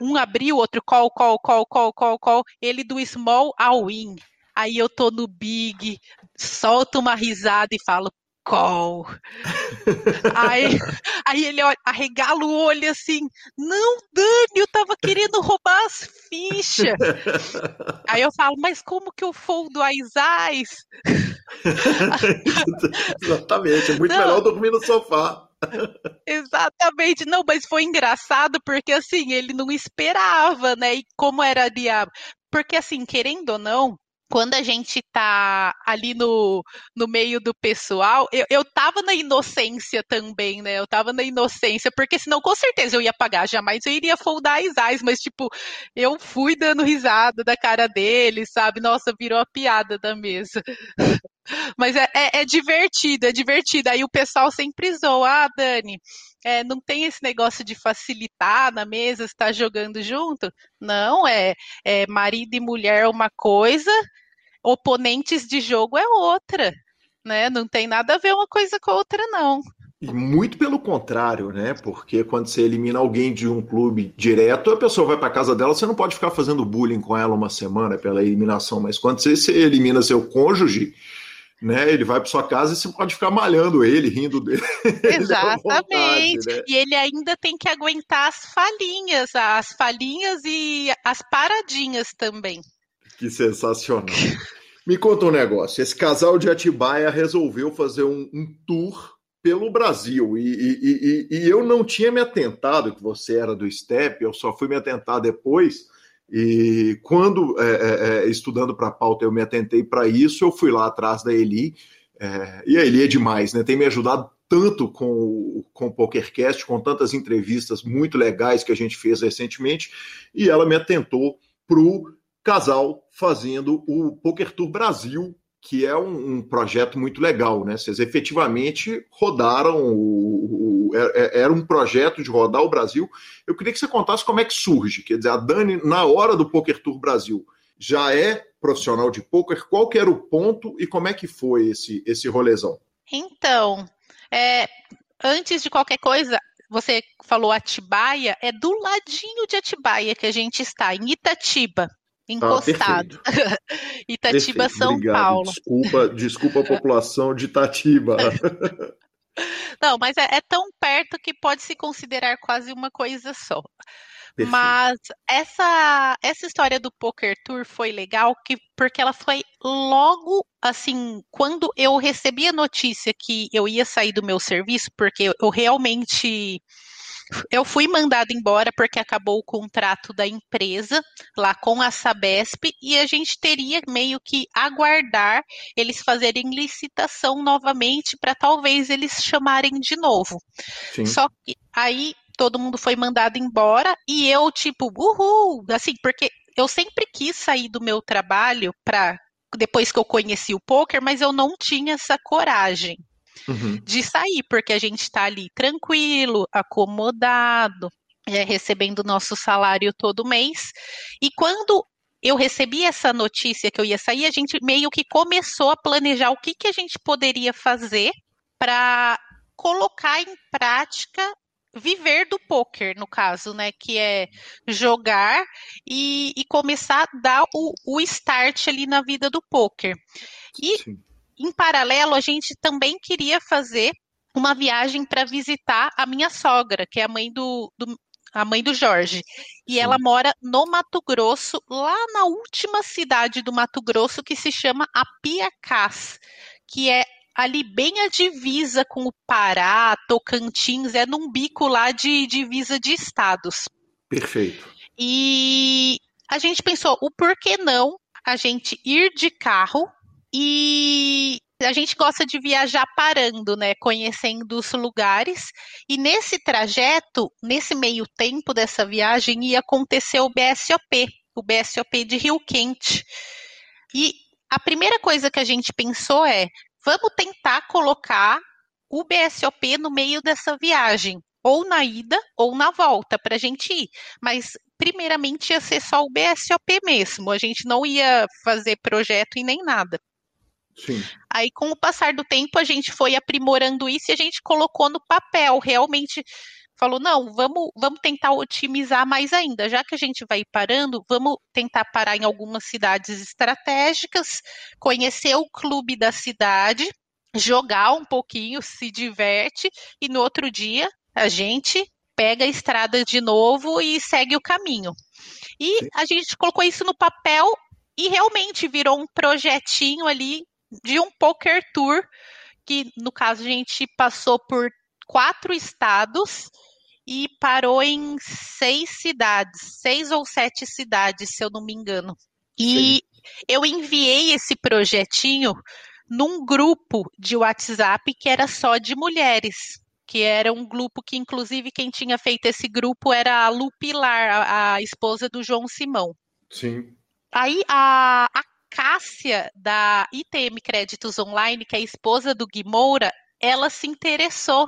um abriu, outro call, call, call, call, call, call, ele do small ao win. Aí eu tô no big, solto uma risada e falo, call. aí, aí ele arregala o olho assim, não, Dani, eu tava querendo roubar as fichas. aí eu falo, mas como que eu foldo as ais? <laughs> Exatamente, é muito não. melhor dormir no sofá. Exatamente, não, mas foi engraçado porque assim, ele não esperava, né? E como era ali a. Porque assim, querendo ou não, quando a gente tá ali no, no meio do pessoal, eu, eu tava na inocência também, né? Eu tava na inocência, porque senão com certeza eu ia pagar, jamais eu iria foldar as eyes, mas tipo, eu fui dando risada da cara dele, sabe? Nossa, virou a piada da mesa. <laughs> Mas é, é, é, divertido, é divertido. Aí o pessoal sempre zoa, ah, Dani, é, não tem esse negócio de facilitar na mesa, estar jogando junto? Não, é, é marido e mulher uma coisa, oponentes de jogo é outra, né? Não tem nada a ver uma coisa com a outra, não. E muito pelo contrário, né? Porque quando você elimina alguém de um clube direto, a pessoa vai para casa dela, você não pode ficar fazendo bullying com ela uma semana pela eliminação, mas quando você, você elimina seu cônjuge, né? Ele vai para sua casa e você pode ficar malhando ele, rindo dele. <laughs> Exatamente. vontade, né? E ele ainda tem que aguentar as falhinhas, as falhinhas e as paradinhas também. Que sensacional. Me conta um negócio. Esse casal de Atibaia resolveu fazer um, um tour pelo Brasil e, e, e, e, eu não tinha me atentado que você era do STEP, eu só fui me atentar depois e quando, é, é, é estudando para a pauta, eu me atentei para isso, eu fui lá atrás da Eli, é, e a Eli é demais, né? Tem me ajudado tanto com, com o PokerCast, com tantas entrevistas muito legais que a gente fez recentemente, e ela me atentou para o casal fazendo o Poker Tour Brasil, que é um, um, projeto muito legal, né? Vocês efetivamente rodaram o, o, é, é, era um projeto de rodar o Brasil. Eu queria que você contasse como é que surge. Quer dizer, a Dani, na hora do Poker Tour Brasil, já é profissional de poker? Qual que era o ponto e como é que foi esse, esse rolezão? Então, é, antes de qualquer coisa, você falou Atibaia, é do ladinho de Atibaia que a gente está, em Itatiba. Ah, encostado. Ah, <laughs> Itatiba, perfeito. São Obrigado. Paulo. Desculpa, desculpa a população de Itatiba. <laughs> Não, mas é, é, tão perto que pode se considerar quase uma coisa só. Perfeito. Mas essa essa história do Poker Tour foi legal que, porque ela foi logo assim, quando eu recebi a notícia que eu ia sair do meu serviço, porque eu realmente eu fui mandada embora porque acabou o contrato da empresa lá com a Sabesp e a gente teria meio que aguardar eles fazerem licitação novamente para talvez eles chamarem de novo. Sim. Só que aí todo mundo foi mandado embora e eu tipo, uhul, assim, porque eu sempre quis sair do meu trabalho para depois que eu conheci o poker, mas eu não tinha essa coragem uhum. de sair, porque a gente está ali tranquilo, acomodado, é, recebendo nosso salário todo mês. E quando eu recebi essa notícia que eu ia sair, a gente meio que começou a planejar o que, que a gente poderia fazer para colocar em prática viver do poker, no caso, né? Que é jogar e, e começar a dar o, o, start ali na vida do poker. E Sim em paralelo, a gente também queria fazer uma viagem para visitar a minha sogra, que é a mãe do, do a mãe do Jorge. E Sim. ela mora no Mato Grosso, lá na última cidade do Mato Grosso, que se chama Apiacás, que é ali bem a divisa com o Pará, Tocantins, é num bico lá de divisa de estados. Perfeito. E a gente pensou, o porquê não a gente ir de carro e a gente gosta de viajar parando, né, conhecendo os lugares. E nesse trajeto, nesse meio tempo dessa viagem, ia acontecer o BSOP, o BSOP de Rio Quente. E a primeira coisa que a gente pensou é: vamos tentar colocar o BSOP no meio dessa viagem, ou na ida ou na volta, para a gente ir. Mas primeiramente ia ser só o BSOP mesmo, a gente não ia fazer projeto e nem nada. Sim. Aí, com o passar do tempo, a gente foi aprimorando isso e a gente colocou no papel. Realmente falou: não, vamos, vamos tentar otimizar mais ainda. Já que a gente vai parando, vamos tentar parar em algumas cidades estratégicas, conhecer o clube da cidade, jogar um pouquinho, se diverte, e no outro dia a gente pega a estrada de novo e segue o caminho. E Sim. a gente colocou isso no papel e realmente virou um projetinho ali de um poker tour, que no caso a gente passou por quatro estados e parou em seis cidades, seis ou sete cidades, se eu não me engano. E Sim. eu enviei esse projetinho num grupo de WhatsApp que era só de mulheres que era um grupo que, inclusive, quem tinha feito esse grupo era a Lu Pilar, a, a esposa do João Simão. Sim. Aí a, a Cássia, da ITM Créditos Online, que é a esposa do Gui Moura, ela se interessou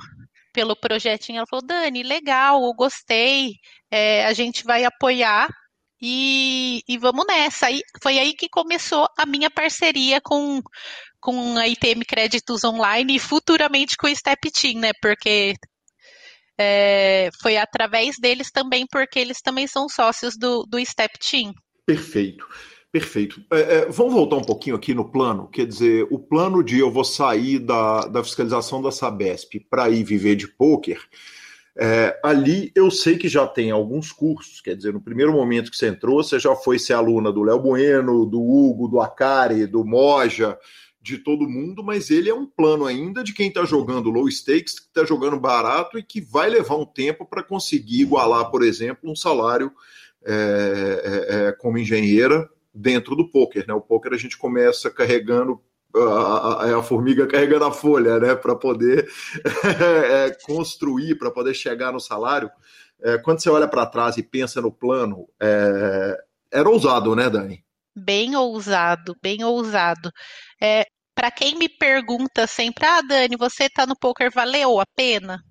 pelo projetinho. Ela falou: Dani, legal, eu gostei, é, a gente vai apoiar e, e vamos nessa. Aí, foi aí que começou a minha parceria com, com a ITM Créditos Online e futuramente com o Step Team, né? Porque é, foi através deles também, porque eles também são sócios do, do Step Team. Perfeito. Perfeito. É, é, vamos voltar um pouquinho aqui no plano. Quer dizer, o plano de eu vou sair da, da fiscalização da Sabesp para ir viver de pôquer, é, ali eu sei que já tem alguns cursos. Quer dizer, no primeiro momento que você entrou, você já foi ser aluna do Léo Bueno, do Hugo, do Acari, do Moja, de todo mundo, mas ele é um plano ainda de quem está jogando low stakes, que está jogando barato e que vai levar um tempo para conseguir igualar, por exemplo, um salário é, é, é, como engenheira dentro do poker. Né? O poker a gente começa carregando a, a, a formiga carregando a folha, né, para poder <laughs> é, construir, para poder chegar no salário. É, quando você olha para trás e pensa no plano, é, era ousado, né, Dani? bem ousado, bem ousado. É, para quem me pergunta sempre, ah, Dani, você tá no poker, valeu a pena?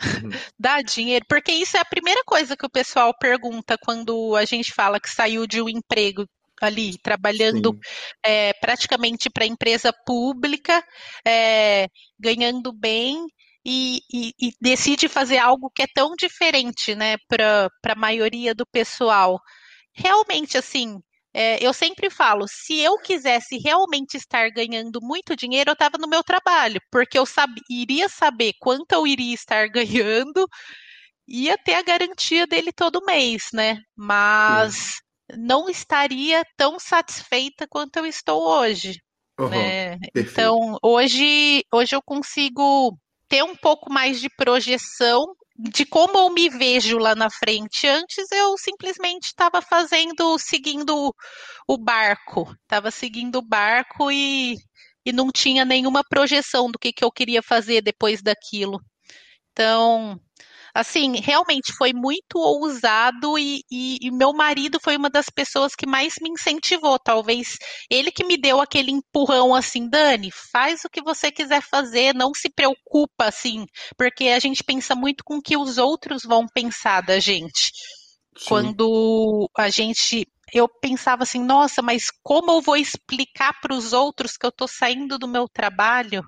Uhum. <laughs> Dá dinheiro, porque isso é a primeira coisa que o pessoal pergunta quando a gente fala que saiu de um emprego ali, trabalhando é, praticamente para empresa pública, é, ganhando bem e, e, e, decide fazer algo que é tão diferente, né, para a maioria do pessoal. Realmente, assim, é, eu sempre falo, se eu quisesse realmente estar ganhando muito dinheiro, eu estava no meu trabalho, porque eu iria saber quanto eu iria estar <laughs> ganhando, ia ter a garantia dele todo mês, né? Mas Sim. não estaria tão satisfeita quanto eu estou hoje. Uhum, né? Então, hoje, hoje eu consigo ter um pouco mais de projeção de como eu me vejo lá na frente. Antes eu simplesmente estava fazendo, seguindo o barco, estava seguindo o barco e, e não tinha nenhuma projeção do que, que eu queria fazer depois daquilo. Então, assim, realmente foi muito ousado e, e, e, meu marido foi uma das pessoas que mais me incentivou. Talvez ele que me deu aquele empurrão assim, Dani, faz o que você quiser fazer, não se preocupa assim, porque a gente pensa muito com o que os outros vão pensar da gente. Sim. Quando a gente eu pensava assim, nossa, mas como eu vou explicar para os outros que eu estou saindo do meu trabalho?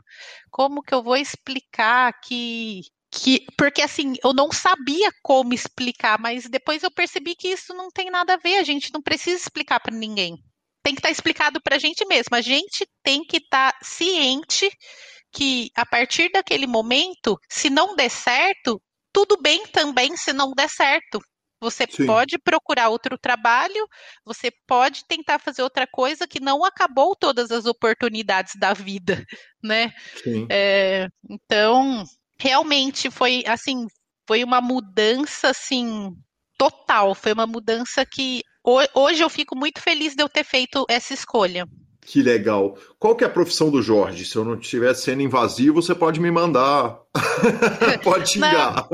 Como que eu vou explicar que que porque assim eu não sabia como explicar, mas depois eu percebi que isso não tem nada a ver. A gente não precisa explicar para ninguém. Tem que estar tá explicado para a gente mesmo. A gente tem que estar tá ciente que a partir daquele momento, se não der certo, tudo bem também se não der certo. Você Sim. pode procurar outro trabalho, você pode tentar fazer outra coisa que não acabou todas as oportunidades da vida, <laughs> né? É, então, realmente foi assim, foi uma mudança assim total. Foi uma mudança que hoje eu fico muito feliz de eu ter feito essa escolha. Que legal. Qual que é a profissão do Jorge? Se eu não estiver sendo invasivo, você pode me mandar. <laughs> pode xingar.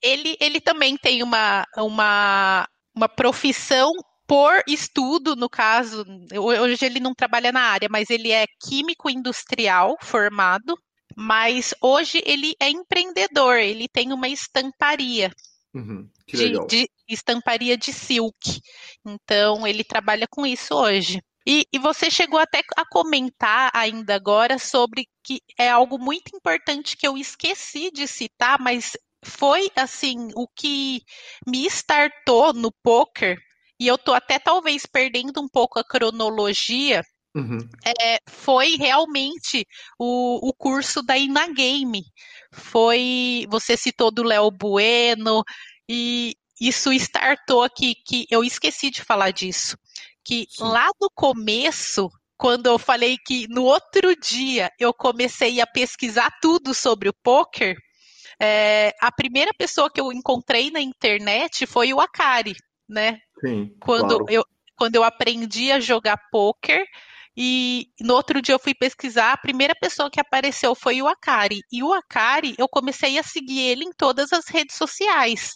ele, ele também tem uma, uma, uma profissão por estudo, no caso, hoje ele não trabalha na área, mas ele é químico industrial formado, mas hoje ele é empreendedor, ele tem uma estamparia. Uhum, de, de, estamparia de silk. Então, ele trabalha com isso hoje. E, e, você chegou até a comentar ainda agora sobre que é algo muito importante que eu esqueci de citar, mas foi assim o que me startou no poker. E eu tô até talvez perdendo um pouco a cronologia. Uhum. É, foi realmente o, o curso da Inagame. Foi, você citou do Léo Bueno, e isso startou aqui, que eu esqueci de falar disso que Sim. lá no começo, quando eu falei que no outro dia eu comecei a pesquisar tudo sobre o poker, é, a primeira pessoa que eu encontrei na internet foi o Akari, né? Sim, quando claro. eu quando eu aprendi a jogar poker e no outro dia eu fui pesquisar, a primeira pessoa que apareceu foi o Akari. E o Akari, eu comecei a seguir ele em todas as redes sociais.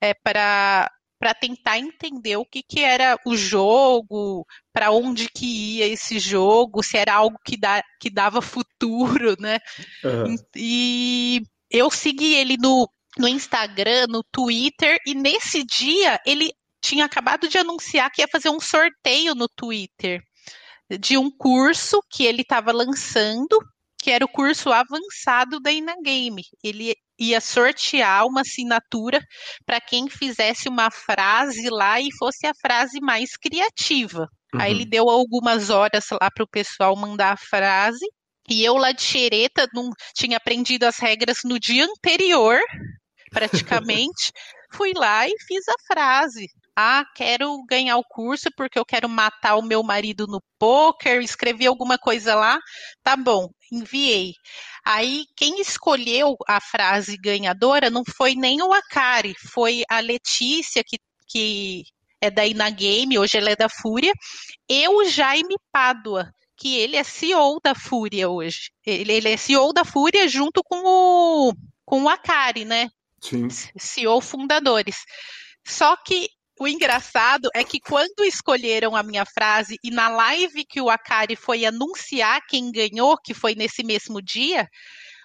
É, para para tentar entender o que, que era o jogo, para onde que ia esse jogo, se era algo que, dá, que dava <laughs> futuro, né? Uhum. E eu segui ele no, no Instagram, no Twitter, e nesse dia ele tinha acabado de anunciar que ia fazer um sorteio no Twitter de um curso que ele estava lançando, que era o curso avançado da Inagame. Ele ia sortear uma assinatura para quem fizesse uma frase lá e fosse a frase mais criativa. Uhum. Aí ele deu algumas horas lá para o pessoal mandar a frase. E eu lá de xereta não tinha aprendido as regras no dia anterior, praticamente. <laughs> Fui lá e fiz a frase. Ah, quero ganhar o curso porque eu quero matar o meu marido no poker, escrevi alguma coisa lá. Tá bom, enviei. Aí quem escolheu a frase ganhadora não foi nem o Akari, foi a Letícia, que, que é da Inagame, hoje ela é da Fúria, e o Jaime Pádua, que ele é CEO da Fúria hoje. Ele, ele é CEO da Fúria junto com o, com o Akari, né? Sim. CEO fundadores. Só que o engraçado é que quando escolheram a minha frase e na live que o Akari foi anunciar quem ganhou, que foi nesse mesmo dia,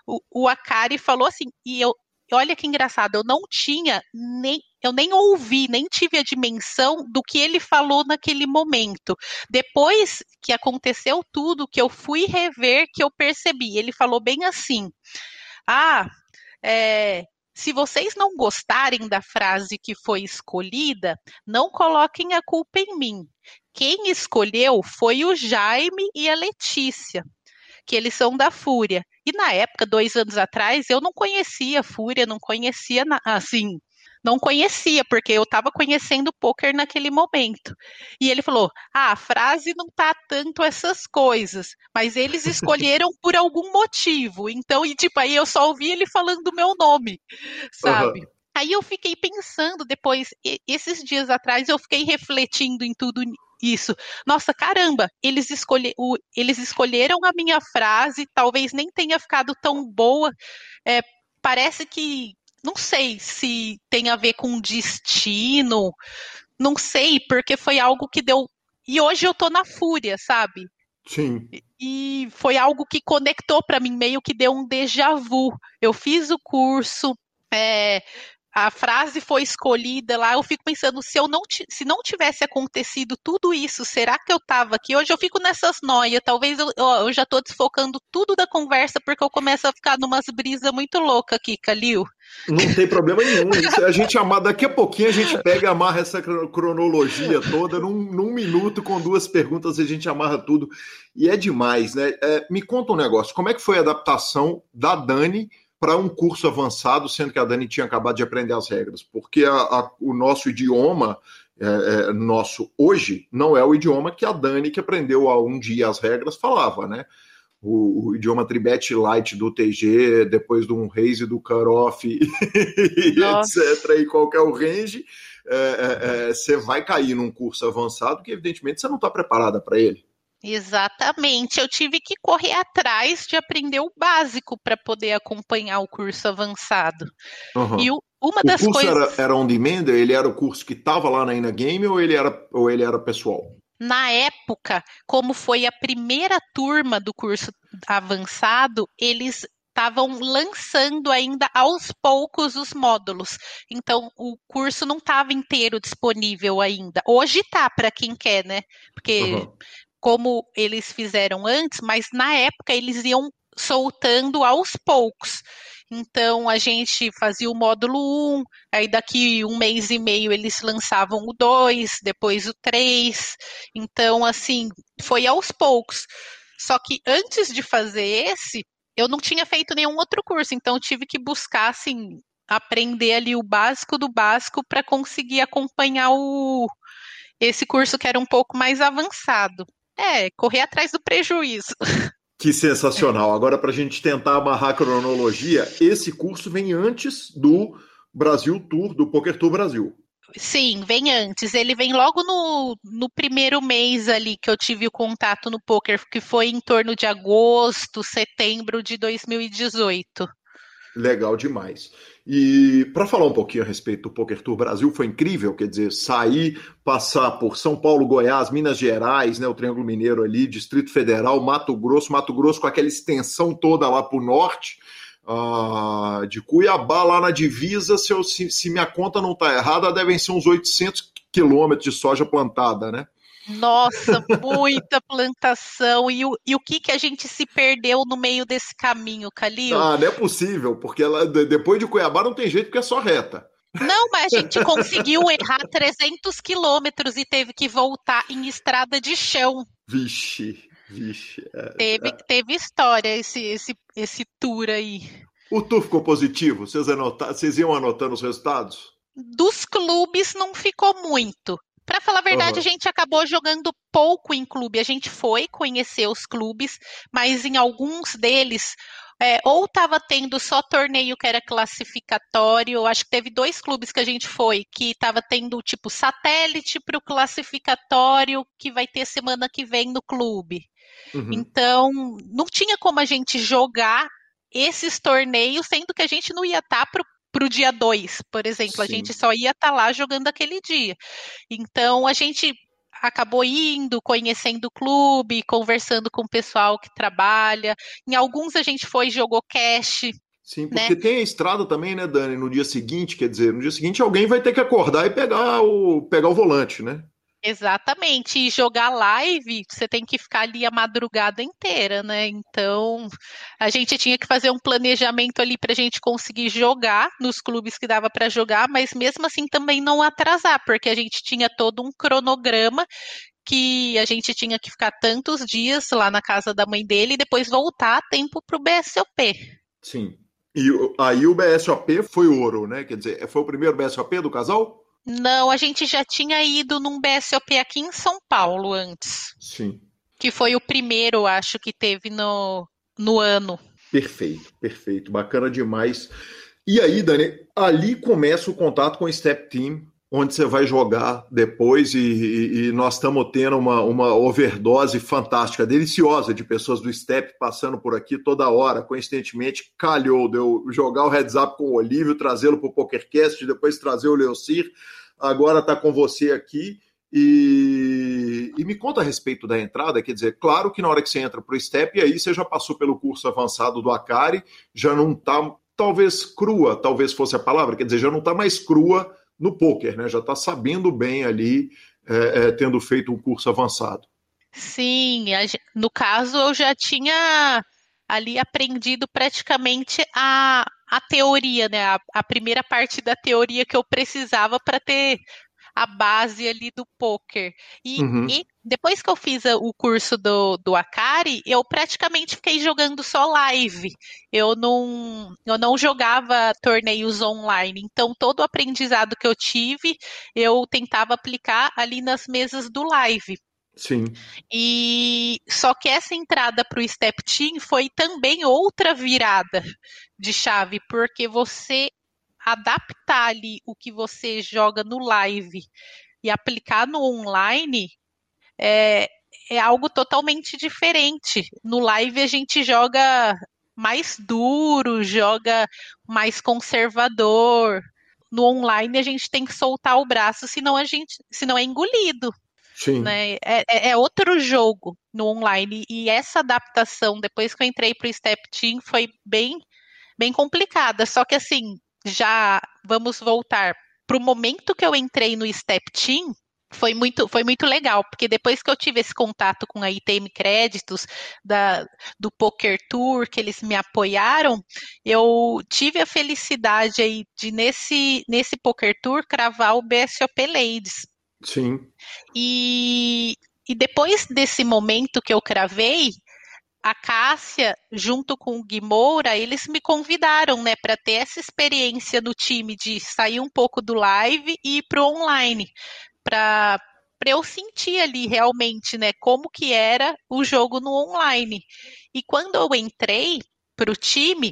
o, o Akari falou assim, e eu, olha que engraçado, eu não tinha nem eu nem ouvi, nem tive a dimensão do que ele falou naquele momento. Depois que aconteceu tudo, que eu fui rever, que eu percebi. Ele falou bem assim: Ah, é, se vocês não gostarem da frase que foi escolhida, não coloquem a culpa em mim. Quem escolheu foi o Jaime e a Letícia, que eles são da Fúria. E na época, dois anos atrás, eu não conhecia a Fúria, não conhecia assim não conhecia, porque eu estava conhecendo o poker naquele momento. E ele falou: ah, a frase não tá tanto essas coisas, mas eles <laughs> escolheram por algum motivo. Então, e tipo, aí eu só ouvi ele falando do meu nome, sabe? Uhum. Aí eu fiquei pensando depois, esses dias atrás, eu fiquei refletindo em tudo isso. Nossa, caramba, eles, escolhe, o, eles escolheram a minha frase, talvez nem tenha ficado tão boa. É, parece que não sei se tem a ver com destino, não sei, porque foi algo que deu. E hoje eu tô na fúria, sabe? Sim. E foi algo que conectou para mim, meio que deu um déjà vu. Eu fiz o curso, é, a frase foi escolhida lá, eu fico pensando, se eu não se não tivesse acontecido tudo isso, será que eu tava aqui? Hoje eu fico nessas noias, talvez eu, eu já tô desfocando tudo da conversa, porque eu começo a ficar numas brisas muito louca aqui, Calil. Não tem problema nenhum. A gente amar, daqui a pouquinho a gente pega e amarra essa cronologia toda, num, num minuto, com duas perguntas, a gente amarra tudo. E é demais, né? É, me conta um negócio, como é que foi a adaptação da Dani para um curso avançado, sendo que a Dani tinha acabado de aprender as regras, porque a, a, o nosso idioma, é, é, nosso hoje, não é o idioma que a Dani, que aprendeu há um dia as regras, falava, né? o, o idioma Tribet Light do TG, depois de um raise do cutoff <laughs> e etc. E qual é o range, é, é, é, você vai cair num curso avançado que, evidentemente, você não está preparada para ele. Exatamente. Eu tive que correr atrás de aprender o básico para poder acompanhar o curso avançado. Uhum. E o, uma o das curso coisas. Era, era on demand? Ele era o curso que estava lá na Ina Game ou ele era, ou ele era pessoal? Na época, como foi a primeira turma do curso avançado, eles estavam lançando ainda aos poucos os módulos. Então, o curso não estava inteiro disponível ainda. Hoje está para quem quer, né? Porque uhum. Como eles fizeram antes, mas na época eles iam soltando aos poucos. Então a gente fazia o módulo 1, aí daqui um mês e meio eles lançavam o 2, depois o 3. Então, assim, foi aos poucos. Só que antes de fazer esse, eu não tinha feito nenhum outro curso, então tive que buscar, assim, aprender ali o básico do básico para conseguir acompanhar o esse curso que era um pouco mais avançado. É, correr atrás do prejuízo. <laughs> Que sensacional. Agora, para a gente tentar amarrar a cronologia, esse curso vem antes do Brasil Tour, do Poker Tour Brasil. Sim, vem antes. Ele vem logo no, no primeiro mês ali que eu tive o contato no poker, que foi em torno de agosto, setembro de 2018. Legal demais. E para falar um pouquinho a respeito do Poker Tour Brasil, foi incrível, quer dizer, sair, passar por São Paulo, Goiás, Minas Gerais, né, o Triângulo Mineiro ali, Distrito Federal, Mato Grosso, Mato Grosso com aquela extensão toda lá para o norte, uh, de Cuiabá lá na divisa, se, eu, se, se minha conta não está errada, devem ser uns 800 quilômetros de soja plantada, né? Nossa, muita plantação. E o, e o que, que a gente se perdeu no meio desse caminho, Calil? Ah, não é possível, porque ela, depois de Cuiabá não tem jeito, porque é só reta. Não, mas a gente conseguiu errar 300 quilômetros e teve que voltar em estrada de chão. Vixe, vixe. É, teve, é. teve história esse, esse, esse tour aí. O tour ficou positivo? Vocês, anotaram, vocês iam anotando os resultados? Dos clubes não ficou muito. Para falar a verdade, uhum. a gente acabou jogando pouco em clube. A gente foi conhecer os clubes, mas em alguns deles é, ou estava tendo só torneio que era classificatório, acho que teve dois clubes que a gente foi, que estava tendo tipo satélite para o classificatório que vai ter semana que vem no clube. Uhum. Então, não tinha como a gente jogar esses torneios, sendo que a gente não ia estar tá para o dia 2, por exemplo. Sim. A gente só ia estar tá lá jogando aquele dia. Então a gente acabou indo, conhecendo o clube, conversando com o pessoal que trabalha. Em alguns a gente foi e jogou cash. Sim, né? porque né? tem a estrada também, né, Dani? No dia seguinte, quer dizer, no dia seguinte alguém vai ter que acordar e pegar o, pegar o volante, né? Exatamente. E jogar live, você tem que ficar ali a madrugada inteira, né? Então, a gente tinha que fazer um planejamento ali para a gente conseguir jogar nos clubes que dava para jogar, mas mesmo assim também não atrasar, porque a gente tinha todo um cronograma que a gente tinha que ficar tantos dias lá na casa da mãe dele e depois voltar a tempo para o BSOP. Sim. E aí o BSOP foi ouro, né? Quer dizer, foi o primeiro BSOP do casal? Não, a gente já tinha ido num BSOP aqui em São Paulo antes. Sim. Que foi o primeiro, acho, que teve no, no ano. Perfeito, perfeito. Bacana demais. E aí, Dani, ali começa o contato com o Step Team, onde você vai jogar depois, e, e, e nós estamos tendo uma, uma overdose fantástica, deliciosa de pessoas do Step passando por aqui toda hora. Coincidentemente, calhou de eu jogar o heads up com o Olívio, trazê-lo para o PokerCast, depois trazer o Leocir. Agora está com você aqui. E, e, me conta a respeito da entrada, quer dizer, claro que na hora que você entra para o STEP, aí você já passou pelo curso avançado do Acari, já não está, talvez crua, talvez fosse a palavra, quer dizer, já não está mais crua no poker, né? Já está sabendo bem ali, é, é, tendo feito um curso avançado. Sim, no caso eu já tinha ali aprendido praticamente a, a teoria, né? A, a primeira parte da teoria que eu precisava para ter a base ali do poker. E, uhum. e, depois que eu fiz o curso do, do Akari, eu praticamente fiquei jogando só live. Eu não, eu não jogava torneios online. Então, todo o aprendizado que eu tive, eu tentava aplicar ali nas mesas do live. Sim. E só que essa entrada para o Step Team foi também outra virada de chave, porque você adaptar ali o que você joga no live e aplicar no online é, é algo totalmente diferente. No live a gente joga mais duro, joga mais conservador. No online a gente tem que soltar o braço, senão a gente, senão é engolido. Sim. Né? É, é, é outro jogo no online. E essa adaptação, depois que eu entrei para o Step Team, foi bem, bem complicada. Só que assim, já vamos voltar para o momento que eu entrei no Step Team, foi muito, foi muito legal, porque depois que eu tive esse contato com a ITM Créditos, da, do Poker Tour, que eles me apoiaram, eu tive a felicidade aí de, nesse, nesse Poker Tour, cravar o BSOP Ladies. Sim. E, e depois desse momento que eu cravei, a Cássia, junto com o Gui Moura, eles me convidaram, né, para ter essa experiência no time de sair um pouco do live e ir pro online, para para eu sentir ali realmente, né, como que era o jogo no online. E quando eu entrei para o time,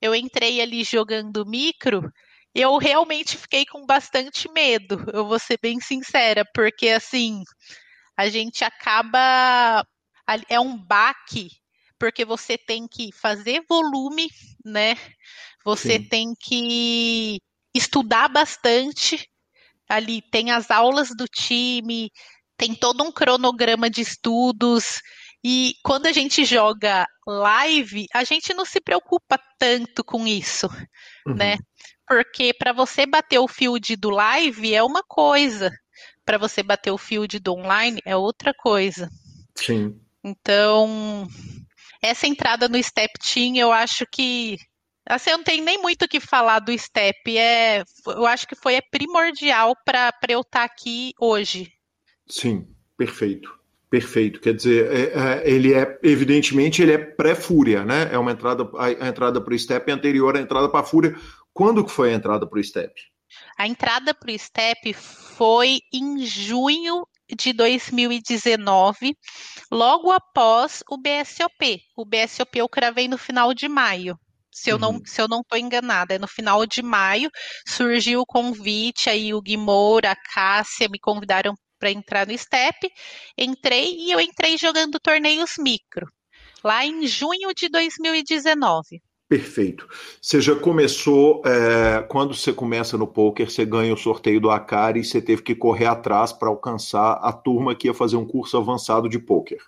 eu entrei ali jogando micro, eu realmente fiquei com bastante medo, eu vou ser bem sincera, porque assim, a gente acaba é um baque porque você tem que fazer volume, né? Você Sim. tem que estudar bastante. Ali tem as aulas do time, tem todo um cronograma de estudos. E quando a gente joga live, a gente não se preocupa tanto com isso, uhum. né? Porque para você bater o field do live é uma coisa, para você bater o field do online é outra coisa. Sim. Então, essa entrada no Step Team, eu acho que. Assim, eu não tenho nem muito o que falar do Step. É, eu acho que foi primordial para eu estar tá aqui hoje. Sim, perfeito. Perfeito. Quer dizer, é, é, ele é, evidentemente, ele é pré-fúria, né? É uma entrada, a, entrada para o Step é anterior à entrada para a fúria. Quando que foi a entrada para o Step? A entrada para o Step foi em junho de 2019, logo após o BSOP. O BSOP eu cravei no final de maio. Se eu, uhum. não, se eu não estou enganada, é no final de maio surgiu o convite, aí o Guimor, a Cássia me convidaram para entrar no STEP. Entrei e eu entrei jogando torneios micro, lá em junho de 2019. Perfeito. Você já começou, é, quando você começa no poker, você ganha o sorteio do Acari e você teve que correr atrás para alcançar a turma que ia fazer um curso avançado de poker.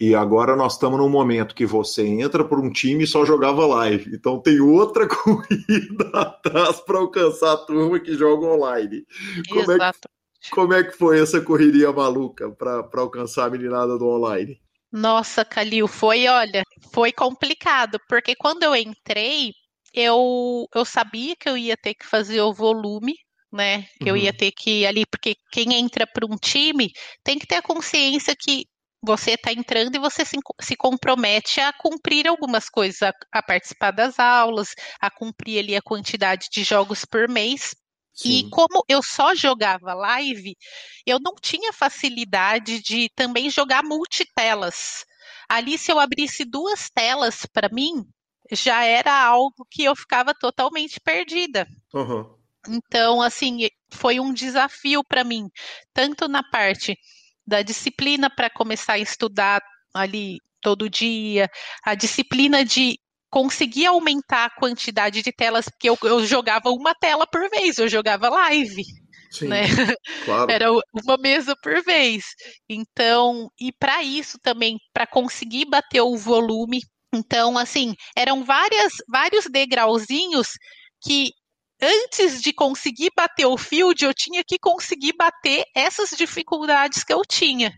E agora nós estamos num momento que você entra por um time e só jogava live. Então tem outra <laughs> corrida atrás para alcançar a turma que joga online. Como é, que, como é que foi essa correria maluca para alcançar a meninada do online? Nossa, Calil, foi, olha, foi complicado, porque quando eu entrei, eu, eu sabia que eu ia ter que fazer o volume, né? Que uhum. eu ia uhum. ter que ir ali, porque quem entra para um time tem que ter a consciência que você está entrando e você se, se, compromete a cumprir algumas coisas, a, a, participar das aulas, a cumprir ali a quantidade de jogos por mês. Sim. E como eu só jogava live, eu não tinha facilidade de também jogar multitelas. Ali, se eu abrisse duas telas para mim, já era algo que eu ficava totalmente perdida. Uhum. Então, assim, foi um desafio para mim, tanto na parte da disciplina para começar a estudar ali todo dia, a disciplina de conseguia aumentar a quantidade de telas, porque eu, eu jogava uma tela por vez, eu jogava live. Sim, né? claro. <laughs> Era uma mesa por vez. Então, e para isso também, para conseguir bater o volume, então, assim, eram várias, vários degrauzinhos que antes de conseguir bater o field, eu tinha que conseguir bater essas dificuldades que eu tinha,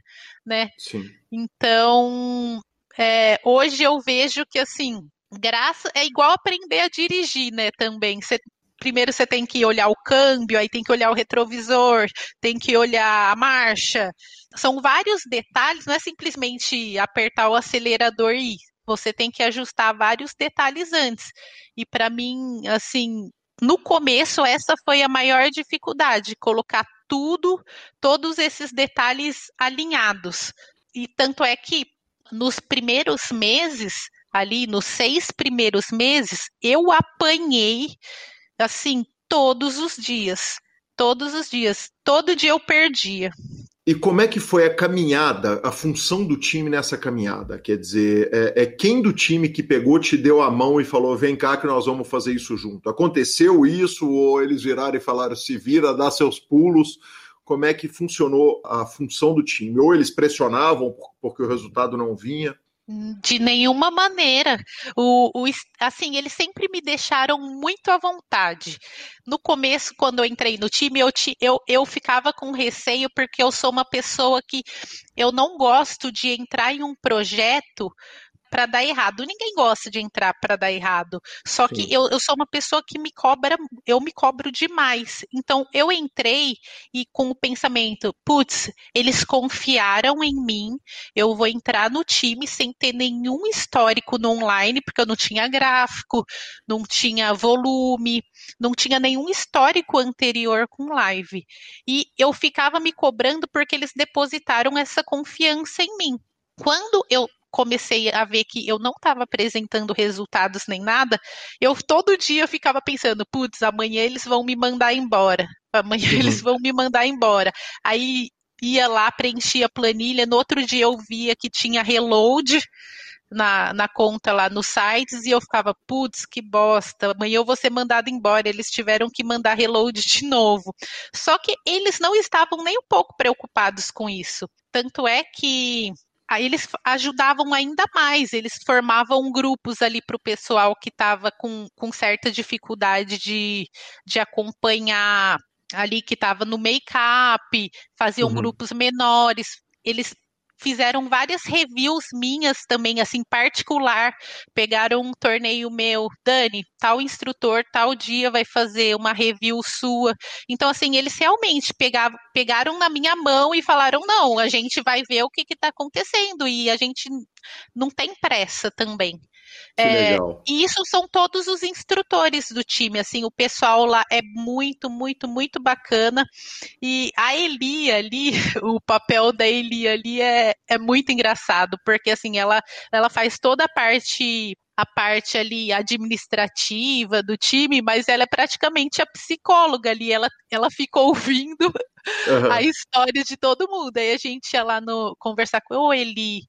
né? Sim. Então, é, hoje eu vejo que, assim, graça é igual aprender a dirigir, né? Também. Você, primeiro você tem que olhar o câmbio, aí tem que olhar o retrovisor, tem que olhar a marcha. São vários detalhes, não é simplesmente apertar o acelerador e ir. Você tem que ajustar vários detalhes antes. E para mim, assim, no começo, essa foi a maior dificuldade, colocar tudo, todos esses detalhes alinhados. E tanto é que nos primeiros meses, ali nos seis primeiros meses, eu apanhei assim todos os dias. Todos os dias. Todo dia eu perdia. E como é que foi a caminhada, a função do time nessa caminhada? Quer dizer, é, é, quem do time que pegou, te deu a mão e falou: vem cá que nós vamos fazer isso junto? Aconteceu isso? Ou eles viraram e falaram: se vira, dá seus pulos? Como é que funcionou a função do time? Ou eles pressionavam porque o resultado não vinha? De nenhuma maneira. O, o, assim, eles sempre me deixaram muito à vontade. No começo, quando eu entrei no time, eu, eu, eu ficava com receio porque eu sou uma pessoa que eu não gosto de entrar em um projeto para dar errado. Ninguém gosta de entrar para dar errado. Só Sim. que eu, eu sou uma pessoa que me cobra, eu me cobro demais. Então eu entrei e com o pensamento, putz, eles confiaram em mim, eu vou entrar no time sem ter nenhum histórico no online, porque eu não tinha gráfico, não tinha volume, não tinha nenhum histórico anterior com live. E eu ficava me cobrando porque eles depositaram essa confiança em mim. Quando eu comecei a ver que eu não estava apresentando resultados nem nada, eu todo dia eu ficava pensando, putz, amanhã eles vão me mandar embora. Amanhã <laughs> uhum. eles vão me mandar embora. Aí ia lá, preenchia a planilha, no outro dia eu via que tinha reload na, na conta lá nos sites e eu ficava, putz, que bosta, amanhã eu vou ser mandado embora. Eles tiveram que mandar reload de novo. Só que eles não estavam nem um pouco preocupados com isso. Tanto é que eles ajudavam ainda mais, eles formavam grupos ali para o pessoal que estava com, com certa dificuldade de, de acompanhar ali que estava no make-up, faziam uhum. grupos menores. Eles fizeram várias reviews minhas também, assim, particular. Pegaram um torneio meu, Dani, tal instrutor, tal dia vai fazer uma review sua. Então, assim, eles realmente pegavam, pegaram na minha mão e falaram: não, a gente vai ver o que está acontecendo e a gente não tem pressa também. É, e isso são todos os instrutores do time, assim, o pessoal lá é muito, muito, muito bacana. E a Eli ali, <laughs> o papel da Eli ali é, é muito engraçado, porque assim, ela, ela faz toda a parte a parte ali administrativa do time, mas ela é praticamente a psicóloga ali, ela, ela fica ouvindo uhum. <laughs> a história de todo mundo. Aí a gente ia lá no conversar com, ô Eli,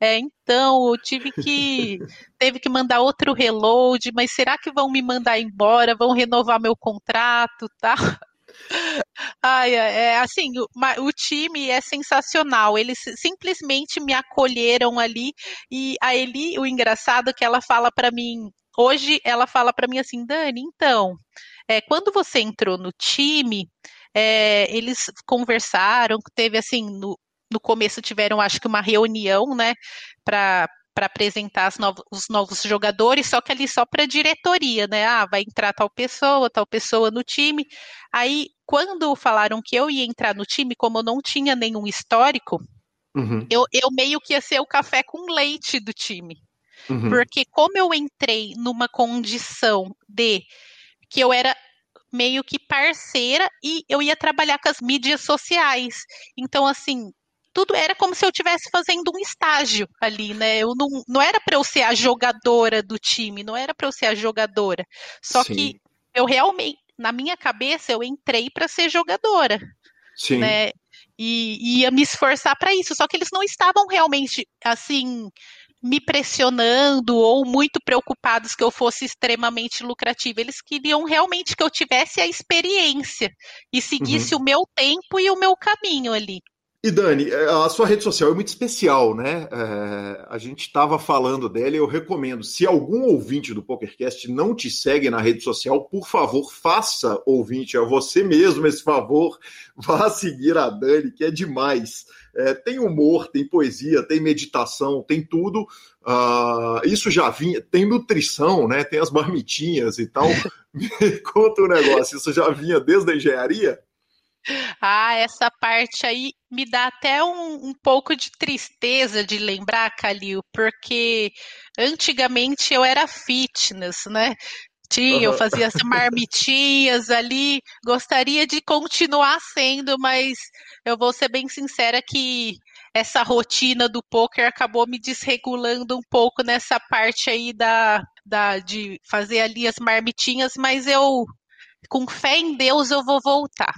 é, então, eu tive que. <laughs> teve que mandar outro reload, mas será que vão me mandar embora? Vão renovar meu contrato, tá? <laughs> Ai, é, é assim, o, o, time é sensacional. Eles simplesmente me acolheram ali e a Eli, o engraçado é que ela fala para mim, hoje ela fala para mim assim, Dani, então, é, quando você entrou no time, é, eles conversaram, teve assim, no, no começo tiveram, acho que, uma reunião, né, para para apresentar novos, os novos jogadores, só que ali só para diretoria, né? Ah, vai entrar tal pessoa, tal pessoa no time. Aí, quando falaram que eu ia entrar no time, como eu não tinha nenhum histórico, uhum. eu, eu meio que ia ser o café com leite do time. Uhum. Porque como eu entrei numa condição de que eu era meio que parceira e eu ia trabalhar com as mídias sociais. Então, assim, tudo era como se eu estivesse fazendo um estágio ali, né? Eu não, não era para eu ser a jogadora do time, não era para eu ser a jogadora. Só Sim. que eu realmente, na minha cabeça, eu entrei para ser jogadora. Sim. Né? E, ia me esforçar para isso. Só que eles não estavam realmente assim me pressionando ou muito preocupados que eu fosse extremamente lucrativa. Eles queriam realmente que eu tivesse a experiência e seguisse uhum. o meu tempo e o meu caminho ali. E Dani, é, a sua rede social é muito especial, né? É, a gente estava falando dela e eu recomendo. Se algum ouvinte do PokerCast não te segue na rede social, por favor, faça ouvinte a você mesmo esse favor. <laughs> Vá seguir a Dani, que é demais. É, tem humor, tem poesia, tem meditação, tem tudo. Uh, isso já vinha, tem nutrição, né? Tem as marmitinhas e tal. <laughs> <laughs> Me conta um negócio, isso já vinha desde a engenharia? Ah, essa parte aí me dá até um, um pouco de tristeza de lembrar, Calil, porque antigamente eu era fitness, né? Tinha, uhum. eu fazia as <laughs> marmitinhas ali, gostaria de continuar sendo, mas eu vou ser bem sincera que essa rotina do poker acabou me desregulando um pouco nessa parte aí da, da de fazer ali as marmitinhas, mas eu com fé em Deus eu vou voltar.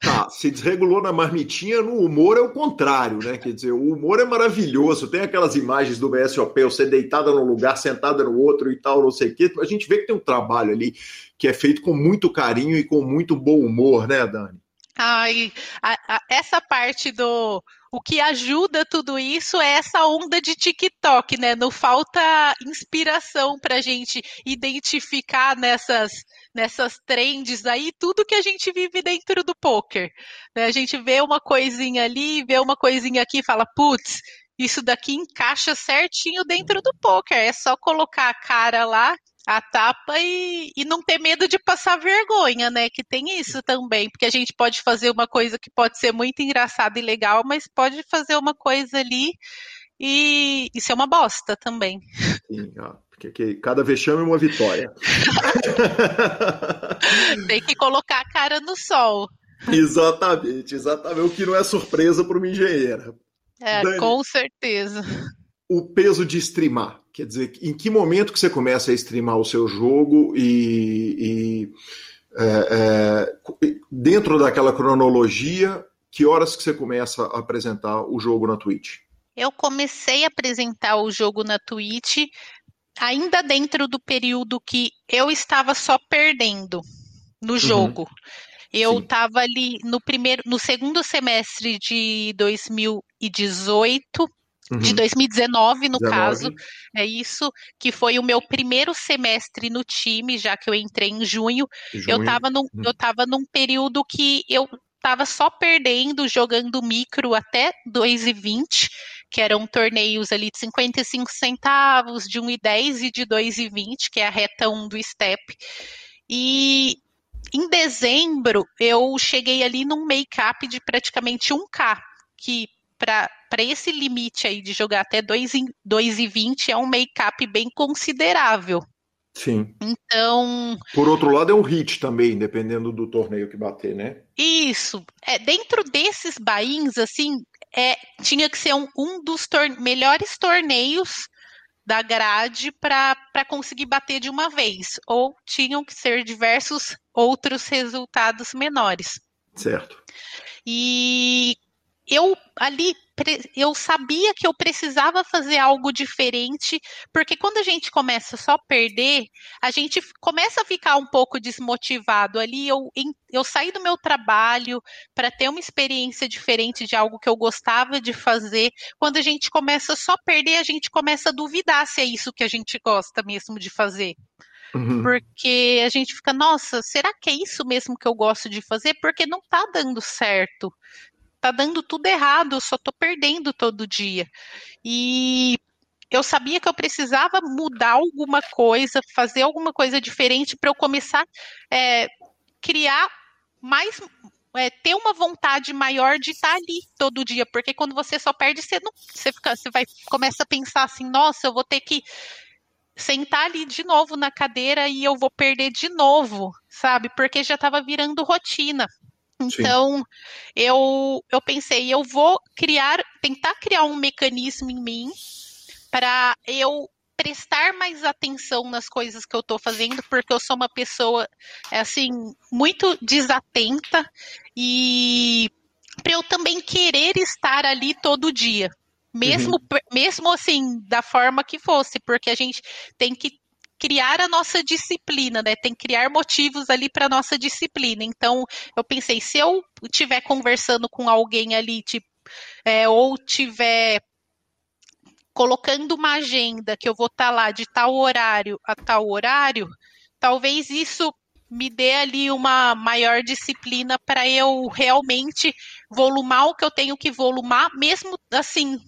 Tá, se desregulou na marmitinha, no humor é o contrário, né? Quer dizer, o humor é maravilhoso. Tem aquelas imagens do BSOP, você deitada num lugar, sentada no outro e tal, não sei o quê. A gente vê que tem um trabalho ali que é feito com muito carinho e com muito bom humor, né, Dani? Ai, a, a, essa parte do o que ajuda tudo isso é essa onda de TikTok, né? Não falta inspiração para a gente identificar nessas, nessas trends aí tudo que a gente vive dentro do poker. Né? A gente vê uma coisinha ali, vê uma coisinha aqui fala, putz, isso daqui encaixa certinho dentro do poker. É só colocar a cara lá a tapa e, e não ter medo de passar vergonha, né? Que tem isso também, porque a gente pode fazer uma coisa que pode ser muito engraçada e legal, mas pode fazer uma coisa ali e, e ser uma bosta também. Sim, ó, porque cada vexame é uma vitória. <laughs> tem que colocar a cara no sol. Exatamente, exatamente. O que não é surpresa para uma engenheira. É, Dani, com certeza. O peso de streamar. Quer dizer, em que momento que você começa a streamar o seu jogo e, e é, é, dentro daquela cronologia, que horas que você começa a apresentar o jogo na Twitch? Eu comecei a apresentar o jogo na Twitch ainda dentro do período que eu estava só perdendo no uhum. jogo. Uhum. Eu estava ali no primeiro, no segundo semestre de 2018 Uhum. de 2019, no 19. caso. É isso, que foi o meu primeiro semestre no time, já que eu entrei em junho. junho. Eu estava num, uhum. eu tava num período que eu estava só perdendo, jogando micro até 2,20, que eram torneios ali de 55 centavos, de 1,10 e de 2,20, que é a reta 1 do step. E em dezembro eu cheguei ali num make-up de praticamente 1K, que para esse limite aí de jogar até 2,20 é um make-up bem considerável. Sim. Então. Por outro lado, é um hit também, dependendo do torneio que bater, né? Isso. É, dentro desses bains, assim, é, tinha que ser um, um dos tor melhores torneios da grade para conseguir bater de uma vez. Ou tinham que ser diversos outros resultados menores. Certo. E eu ali eu sabia que eu precisava fazer algo diferente, porque quando a gente começa só a perder, a gente começa a ficar um pouco desmotivado ali. Eu, eu saí do meu trabalho para ter uma experiência diferente de algo que eu gostava de fazer. Quando a gente começa só a perder, a gente começa a duvidar se é isso que a gente gosta mesmo de fazer. Uhum. Porque a gente fica, nossa, será que é isso mesmo que eu gosto de fazer? Porque não tá dando certo tá dando tudo errado, eu só tô perdendo todo dia. E eu sabia que eu precisava mudar alguma coisa, fazer alguma coisa diferente para eu começar a é, criar mais. É, ter uma vontade maior de estar tá ali todo dia, porque quando você só perde, você não, você fica, você vai começa a pensar assim, nossa, eu vou ter que sentar ali de novo na cadeira e eu vou perder de novo, sabe? Porque já estava virando rotina. Então, eu, eu pensei, eu vou criar, tentar criar um mecanismo em mim para eu prestar mais atenção nas coisas que eu estou fazendo, porque eu sou uma pessoa, assim, muito desatenta e para eu também querer estar ali todo dia. Mesmo, uhum. mesmo assim, da forma que fosse, porque a gente tem que criar a nossa disciplina, né? Tem que criar motivos ali para nossa disciplina. Então, eu pensei, se eu estiver conversando com alguém ali, tipo, é, ou tiver colocando uma agenda que eu vou estar tá lá de tal horário a tal horário, talvez isso me dê ali uma maior disciplina para eu realmente volumar o que eu tenho que volumar, mesmo assim,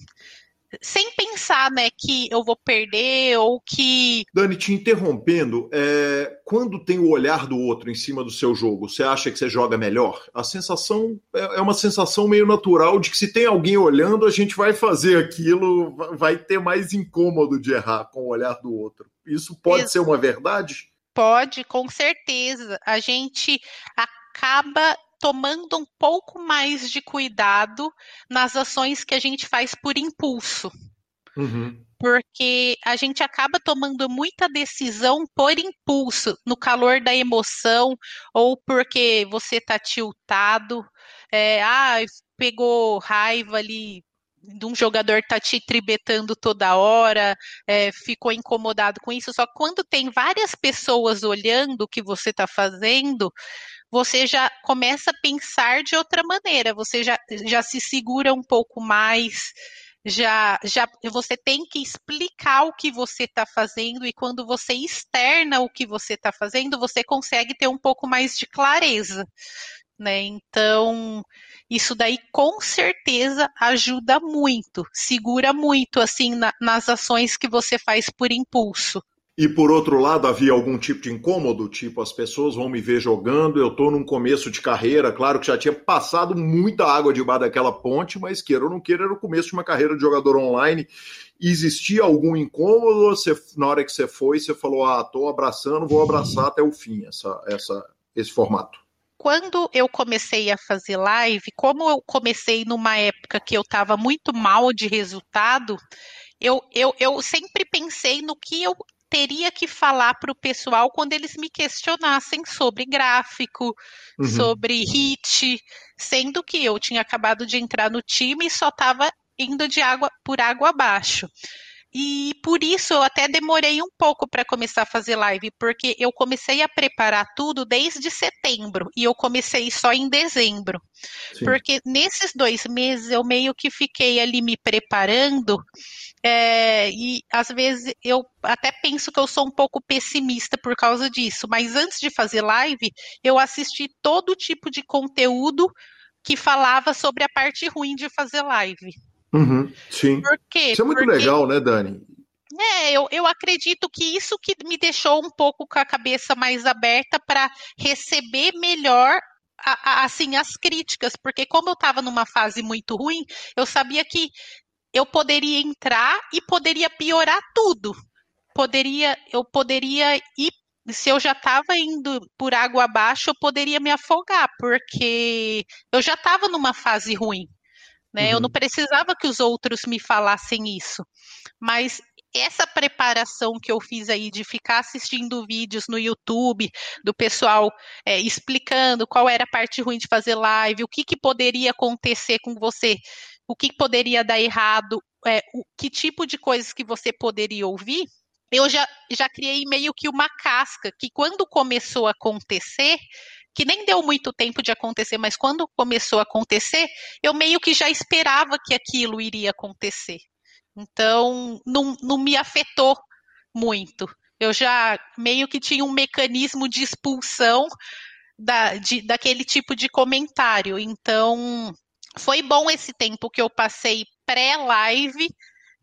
sem pensar, né, que eu vou perder ou que. Dani, te interrompendo, é, quando tem o olhar do outro em cima do seu jogo, você acha que você joga melhor? A sensação é, é uma sensação meio natural de que se tem alguém olhando, a gente vai fazer aquilo, vai ter mais incômodo de errar com o olhar do outro. Isso pode Ex ser uma verdade? Pode, com certeza. A gente acaba tomando um pouco mais de cuidado nas ações que a gente faz por impulso. Uhum. Porque a gente acaba tomando muita decisão por impulso, no calor da emoção, ou porque você está tiltado, é, ah, pegou raiva ali de um jogador tá te tribetando toda hora, é, ficou incomodado com isso. Só que quando tem várias pessoas olhando o que você está fazendo, você já começa a pensar de outra maneira, você já, já se segura um pouco mais, já, já você tem que explicar o que você está fazendo e quando você externa o que você está fazendo, você consegue ter um pouco mais de clareza. Né? Então, isso daí com certeza ajuda muito, segura muito assim na, nas ações que você faz por impulso. E por outro lado, havia algum tipo de incômodo, tipo as pessoas vão me ver jogando, eu estou num começo de carreira, claro que já tinha passado muita água debaixo daquela ponte, mas queira ou não queira, era o começo de uma carreira de jogador online. Existia algum incômodo? Você, na hora que você foi, você falou: ah, estou abraçando, vou abraçar até o fim essa, essa, esse formato quando eu comecei a fazer live, como eu comecei numa época que eu estava muito mal de resultado, eu, eu, eu sempre pensei no que eu teria que falar para o pessoal quando eles me questionassem sobre gráfico, uhum. sobre hit, sendo que eu tinha acabado de entrar no time e só estava indo de água por água abaixo. E por isso eu até demorei um pouco para começar a fazer live, porque eu comecei a preparar tudo desde setembro e eu comecei só em dezembro. Sim. Porque nesses dois meses eu meio que fiquei ali me preparando é, e às vezes eu até penso que eu sou um pouco pessimista por causa disso, mas antes de fazer live, eu assisti todo tipo de conteúdo que falava sobre a parte ruim de fazer live. Uhum, sim. Por quê? Isso é muito Porque... legal, né, Dani? É, eu, eu acredito que isso que me deixou um pouco com a cabeça mais aberta para receber melhor a, a, assim as críticas, porque como eu estava numa fase muito ruim, eu sabia que eu poderia entrar e poderia piorar tudo. Poderia, eu poderia ir se eu já estava indo por água abaixo, eu poderia me afogar, porque eu já estava numa fase ruim. Né? Uhum. Eu não uhum. precisava que os outros me falassem isso. Mas essa preparação que eu fiz aí de ficar assistindo vídeos no YouTube do pessoal é, explicando qual era a parte ruim de fazer live, o que, que poderia acontecer com você, o que poderia dar errado, é, o, que tipo de coisas que você poderia ouvir, eu já, já criei meio que uma casca que quando começou a acontecer, que nem deu muito tempo de acontecer, mas quando começou a acontecer, eu meio que já esperava que aquilo iria acontecer. Então, não, não me afetou muito. Eu já meio que tinha um mecanismo de expulsão da, de, daquele tipo de comentário. Então, foi bom esse tempo que eu passei pré-live,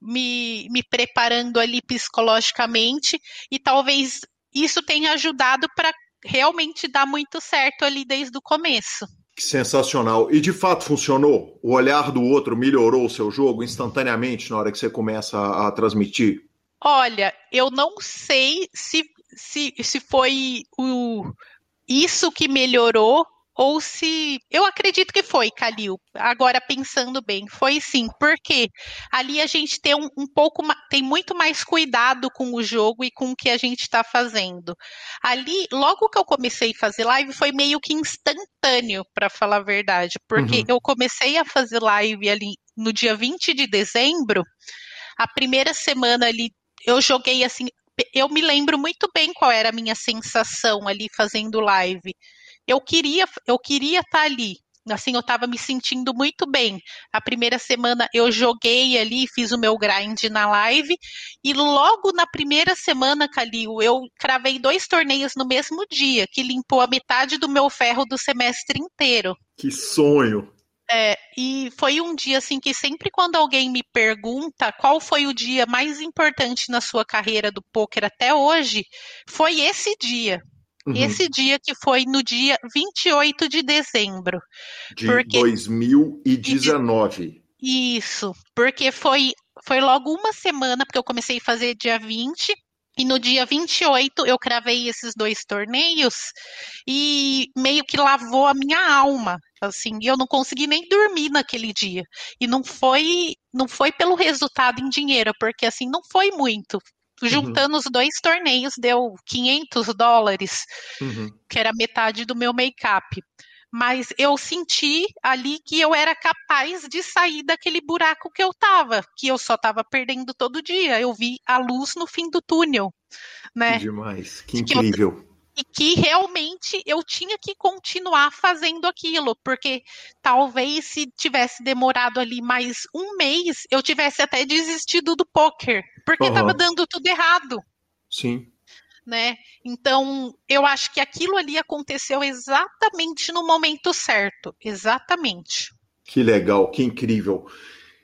me, me preparando ali psicologicamente, e talvez isso tenha ajudado para realmente dá muito certo ali desde o começo. Sensacional. E de fato funcionou? O olhar do outro melhorou o seu jogo instantaneamente na hora que você começa a, a transmitir? Olha, eu não sei se, se, se foi o, isso que melhorou ou se. Eu acredito que foi, Calil. Agora pensando bem, foi sim, porque ali a gente tem um, um pouco, tem muito mais cuidado com o jogo e com o que a gente está fazendo. Ali, logo que eu comecei a fazer live, foi meio que instantâneo, para falar a verdade, porque uhum. eu comecei a fazer live ali no dia 20 de dezembro. A primeira semana ali, eu joguei assim. Eu me lembro muito bem qual era a minha sensação ali fazendo live eu queria eu queria estar tá ali. Assim, eu estava me sentindo muito bem. A primeira semana eu joguei ali, fiz o meu grind na live, e logo na primeira semana, Calil, eu cravei dois torneios no mesmo dia, que limpou a metade do meu ferro do semestre inteiro. Que sonho! É, e foi um dia assim que sempre quando alguém me pergunta qual foi o dia mais importante na sua carreira do poker até hoje, foi esse dia. Uhum. Esse dia que foi no dia 28 de dezembro. De porque... 2019. Isso, porque foi, foi logo uma semana, porque eu comecei a fazer dia 20, E no dia 28 eu cravei esses dois torneios e meio que lavou a minha alma. Assim, eu não consegui nem dormir naquele dia. E não foi, não foi pelo resultado em dinheiro, porque assim não foi muito. Juntando uhum. os dois torneios deu 500 dólares, uhum. que era metade do meu make-up mas eu senti ali que eu era capaz de sair daquele buraco que eu estava, que eu só estava perdendo todo dia. Eu vi a luz no fim do túnel, né? Que demais, que incrível. Que eu, e que realmente eu tinha que continuar fazendo aquilo, porque talvez se tivesse demorado ali mais um mês, eu tivesse até desistido do poker, porque estava uhum. dando tudo errado. Sim né? Então, eu acho que aquilo ali aconteceu exatamente no momento certo, exatamente. Que legal, que incrível.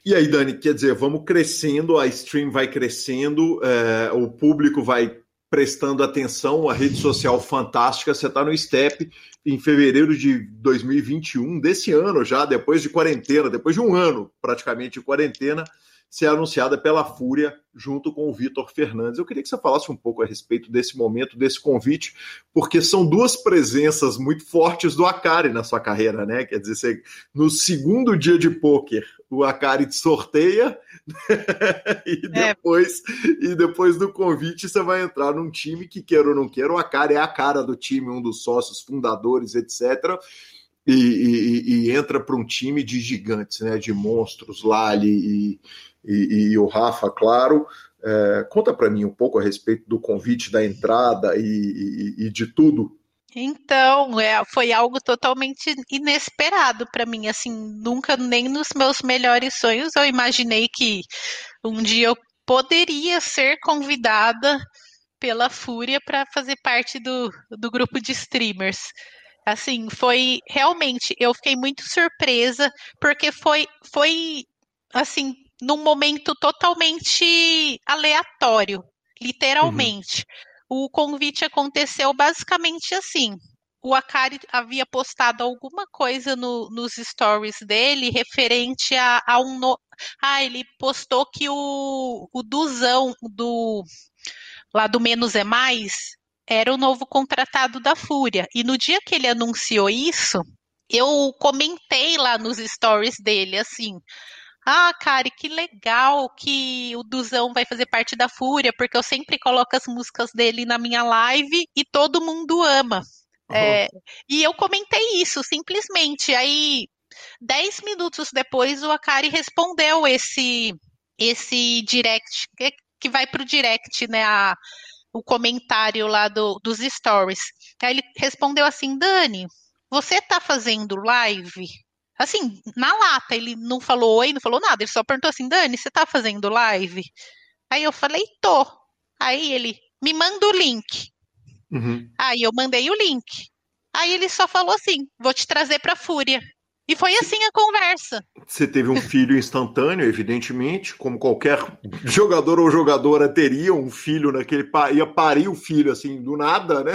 E aí, Dani, quer dizer, vamos crescendo, a stream vai crescendo, é, o público vai prestando atenção, a rede social fantástica. Você está no Step em fevereiro de 2021, desse ano já, depois de quarentena, depois de um ano praticamente de quarentena ser anunciada pela Fúria junto com o Vitor Fernandes. Eu queria que você falasse um pouco a respeito desse momento, desse convite, porque são duas presenças muito fortes do Akari na sua carreira, né? Quer dizer, você, no segundo dia de pôquer, o Akari te sorteia <laughs> e é. depois é. e depois do convite você vai entrar num time que queira ou não queira, o Akari é a cara do time, um dos sócios fundadores, etc. E, e, e entra para um time de gigantes, né? De monstros, Lali e e, e o Rafa, claro. É, conta para mim um pouco a respeito do convite, da entrada e, e, e de tudo. Então, é, foi algo totalmente inesperado para mim. Assim, nunca, nem nos meus melhores sonhos, eu imaginei que um dia eu poderia ser convidada pela Fúria para fazer parte do, do grupo de streamers. Assim, foi realmente, eu fiquei muito surpresa, porque foi, foi assim, num momento totalmente aleatório, literalmente. Uhum. O convite aconteceu basicamente assim. O Akari havia postado alguma coisa no, nos stories dele referente a, a um. No... Ah, ele postou que o, o Duzão do lá do Menos é Mais era o novo contratado da Fúria. E no dia que ele anunciou isso, eu comentei lá nos stories dele assim: ah, cara, que legal que o Duzão vai fazer parte da Fúria, porque eu sempre coloco as músicas dele na minha live e todo mundo ama. Uhum. É, e eu comentei isso, simplesmente. Aí, dez minutos depois, o Akari respondeu esse esse direct, que, vai pro direct, né? A, o comentário lá do, dos stories. Aí ele respondeu assim, Dani, você tá fazendo live? Assim, na lata, ele não falou oi, não falou nada, ele só perguntou assim: Dani, você tá fazendo live? Aí eu falei: tô. Aí ele, me manda o link. Uhum. Aí eu mandei o link. Aí ele só falou assim: vou te trazer pra Fúria. E foi assim a conversa. Você teve um filho instantâneo, evidentemente, como qualquer jogador ou jogadora teria um filho naquele ia parir o filho assim do nada, né?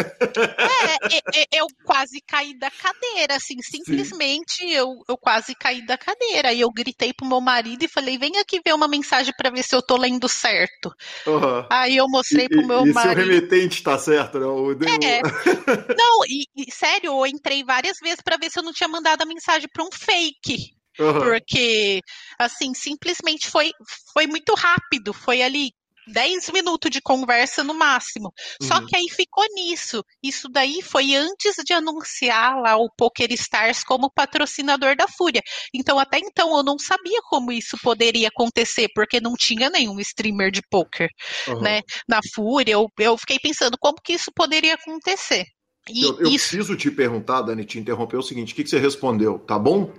É, eu quase caí da cadeira, assim, simplesmente eu, eu quase caí da cadeira. E eu gritei pro meu marido e falei: "Vem aqui ver uma mensagem para ver se eu tô lendo certo". Uhum. Aí eu mostrei e, pro meu e marido. E seu remetente tá certo, né? O... É. <laughs> não, e, e sério, eu entrei várias vezes para ver se eu não tinha mandado a mensagem para um fake. Uhum. Porque, assim, simplesmente foi, foi muito rápido. Foi ali 10 minutos de conversa no máximo. Uhum. Só que aí ficou nisso. Isso daí foi antes de anunciar lá o Poker Stars como patrocinador da Fúria. Então, até então, eu não sabia como isso poderia acontecer, porque não tinha nenhum streamer de poker uhum. né, na Fúria. Eu, eu fiquei pensando como que isso poderia acontecer. E eu, eu isso... preciso te perguntar, Dani, te interromper o seguinte: o que, que você respondeu? Tá bom?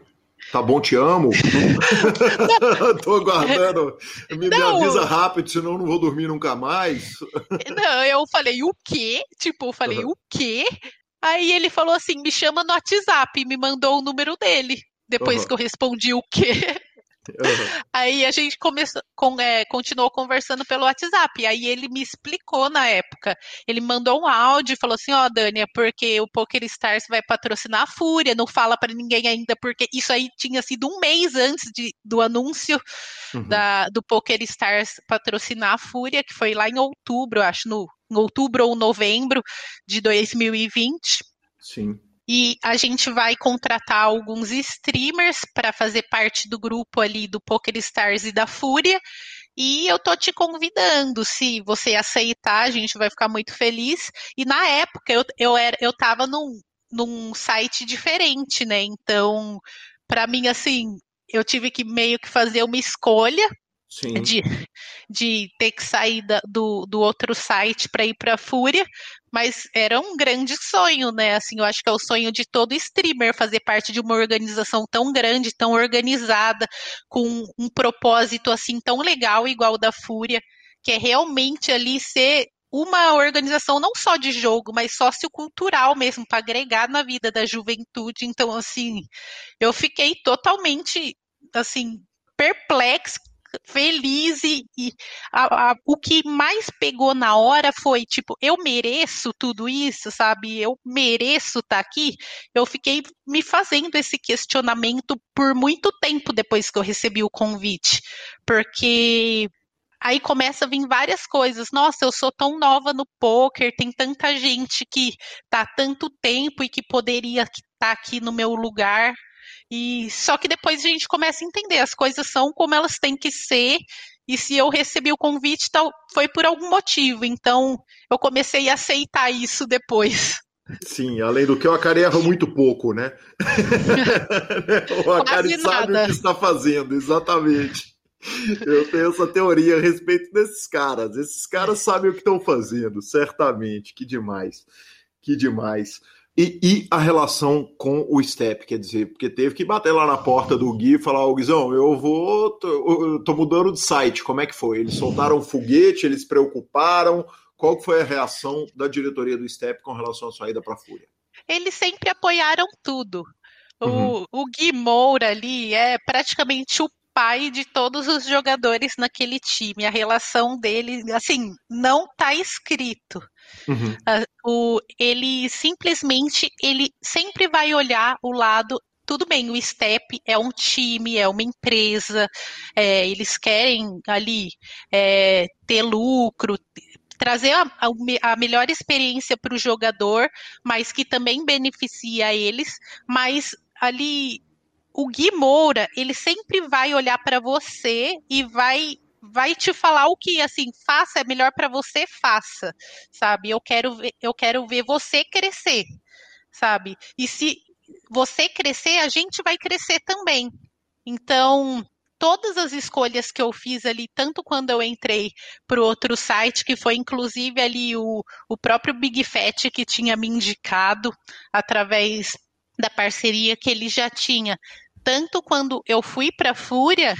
Tá bom, te amo. <laughs> Tô aguardando. Me, me, avisa rápido, senão não vou dormir nunca mais. <laughs> Não, eu falei o quê? Tipo, eu falei uhum. o quê? Aí ele falou assim: me chama no WhatsApp e me mandou o número dele. Depois uhum. que eu respondi o quê? <laughs> Uhum. Aí a gente começou, com, é, continuou conversando pelo WhatsApp. Aí ele me explicou na época. Ele mandou um áudio e falou assim: Ó, oh, Dani, é porque o Poker Stars vai patrocinar a Fúria, não fala para ninguém ainda, porque isso aí tinha sido um mês antes de, do anúncio uhum. da, do Poker Stars patrocinar a Fúria, que foi lá em outubro, acho, no, em outubro ou novembro de 2020. Sim. E a gente vai contratar alguns streamers para fazer parte do grupo ali do Poker Stars e da Fúria. E eu tô te convidando, se você aceitar, a gente vai ficar muito feliz. E na época eu, eu, era, eu tava num, num site diferente, né? Então, para mim, assim, eu tive que meio que fazer uma escolha de, de ter que sair da, do, do outro site para ir para a Fúria, mas era um grande sonho, né? Assim, eu acho que é o sonho de todo streamer fazer parte de uma organização tão grande, tão organizada, com um propósito assim tão legal igual o da Fúria, que é realmente ali ser uma organização não só de jogo, mas sociocultural mesmo, para agregar na vida da juventude. Então, assim, eu fiquei totalmente assim perplexo feliz e, e a, a, o que mais pegou na hora foi tipo, eu mereço tudo isso, sabe? Eu mereço estar tá aqui. Eu fiquei me fazendo esse questionamento por muito tempo depois que eu recebi o convite, porque aí começa a vir várias coisas. Nossa, eu sou tão nova no poker, tem tanta gente que tá tanto tempo e que poderia estar tá aqui no meu lugar. E só que depois a gente começa a entender, as coisas são como elas têm que ser, e se eu recebi o convite, tal, foi por algum motivo. Então, eu comecei a aceitar isso depois. Sim, além do que o Akari erra muito pouco, né? <laughs> o Akari sabe o que está fazendo, exatamente. Eu tenho essa teoria a respeito desses caras. Esses caras sabem o que estão fazendo, certamente. Que demais. Que demais. E, e, a relação com o Step, quer dizer, porque teve que bater lá na porta do Gui e falar, ô Guizão, eu vou, tô, tô mudando de site, como é que foi? Eles soltaram um foguete, eles se preocuparam, qual foi a reação da diretoria do Step com relação à saída para a Fúria? Eles sempre apoiaram tudo. Uhum. O, o Gui Moura ali é praticamente o pai de todos os jogadores naquele time. A relação dele, assim, não tá escrito. Uhum. Uh, o, ele simplesmente, ele sempre vai olhar o lado tudo bem, o STEP é um time, é uma empresa, é, eles querem ali é, ter lucro, trazer a, a, a melhor experiência para o jogador, mas que também beneficia eles, mas ali o Gui Moura, ele sempre vai olhar para você e vai vai te falar o que assim faça é melhor para você faça sabe? Eu quero ver, eu quero ver você crescer sabe? E se você crescer a gente vai crescer também. Então todas as escolhas que eu fiz ali tanto quando eu entrei para outro site que foi inclusive ali o, o próprio Big Fat que tinha me indicado através da parceria que ele já tinha. Tanto quando eu fui para Fúria,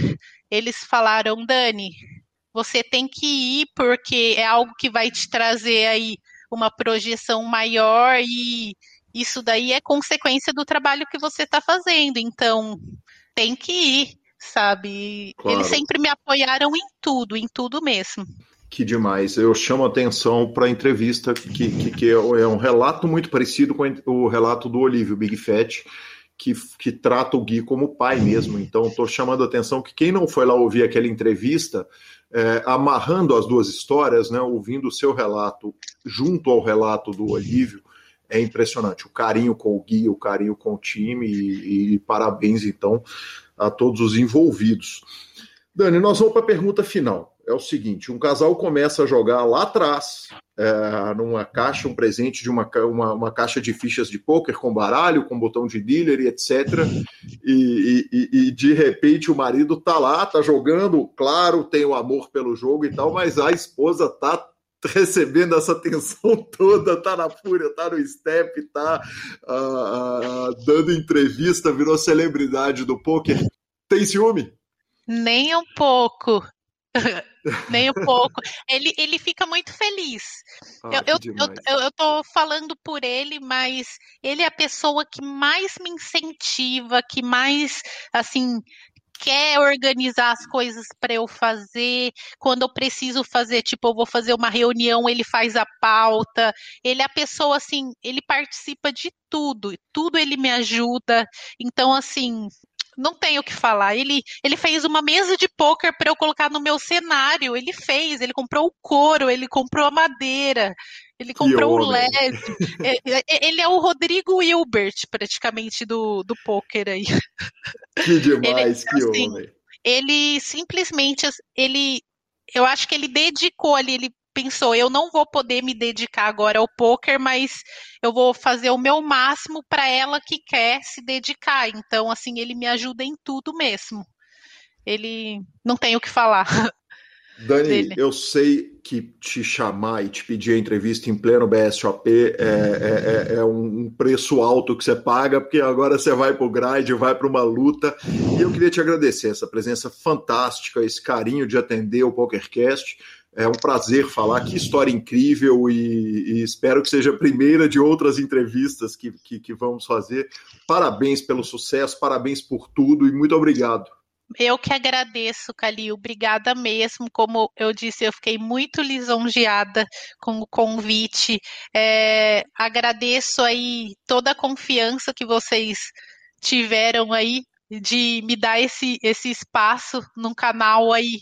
eles falaram, Dani, você tem que ir porque é algo que vai te trazer aí uma projeção maior e isso daí é consequência do trabalho que você está fazendo. Então, tem que ir, sabe? Claro. Eles sempre me apoiaram em tudo, em tudo mesmo. Que demais. Eu chamo atenção para a entrevista, que, que, que, é um relato muito parecido com o relato do Olívio Big Fat, que, que trata o Gui como pai mesmo. Então, estou chamando a atenção que quem não foi lá ouvir aquela entrevista, é, amarrando as duas histórias, né, ouvindo o seu relato junto ao relato do Olívio, é impressionante. O carinho com o Gui, o carinho com o time, e, e parabéns, então, a todos os envolvidos. Dani, nós vamos para a pergunta final. É o seguinte: um casal começa a jogar lá atrás, é, numa caixa, um presente de uma, uma, uma, caixa de fichas de poker com baralho, com botão de dealer e etc. E, e, e, de repente o marido tá lá, tá jogando, claro, tem o amor pelo jogo e tal, mas a esposa tá <laughs> recebendo essa atenção toda, tá na fúria, tá no step, tá uh, uh, dando entrevista, virou celebridade do poker. Tem ciúme? Nem um pouco. <laughs> Nem um pouco. Ele, ele fica muito feliz. Ah, eu, eu, eu, eu, tô falando por ele, mas ele é a pessoa que mais me incentiva, que mais, assim, quer organizar as coisas para eu fazer. Quando eu preciso fazer, tipo, eu vou fazer uma reunião, ele faz a pauta. Ele é a pessoa assim, ele participa de tudo, tudo ele me ajuda. Então, assim, não tenho o que falar. Ele, ele fez uma mesa de poker para eu colocar no meu cenário. Ele fez, ele comprou o couro, ele comprou a madeira, ele comprou o LED. É, é, ele é o Rodrigo Hilbert, praticamente, do, do poker aí. Que demais, ele, que assim, homem. Ele simplesmente, ele, eu acho que ele dedicou ali, ele pensou, eu não vou poder me dedicar agora ao poker, mas eu vou fazer o meu máximo para ela que quer se dedicar. Então, assim, ele me ajuda em tudo mesmo. Ele não tem o que falar. <laughs> Dani, dele. eu sei que te chamar e te pedir a entrevista em pleno BSOP é, é, é, é um preço alto que você paga, porque agora você vai para o grind, vai para uma luta. E eu queria te agradecer essa presença fantástica, esse carinho de atender o PokerCast. É um prazer falar, que história incrível e, e espero que seja a primeira de outras entrevistas que, que, que vamos fazer. Parabéns pelo sucesso, parabéns por tudo e muito obrigado. Eu que agradeço, Calil. Obrigada mesmo. Como eu disse, eu fiquei muito lisonjeada com o convite. É, agradeço aí toda a confiança que vocês tiveram aí de me dar esse, esse espaço num canal aí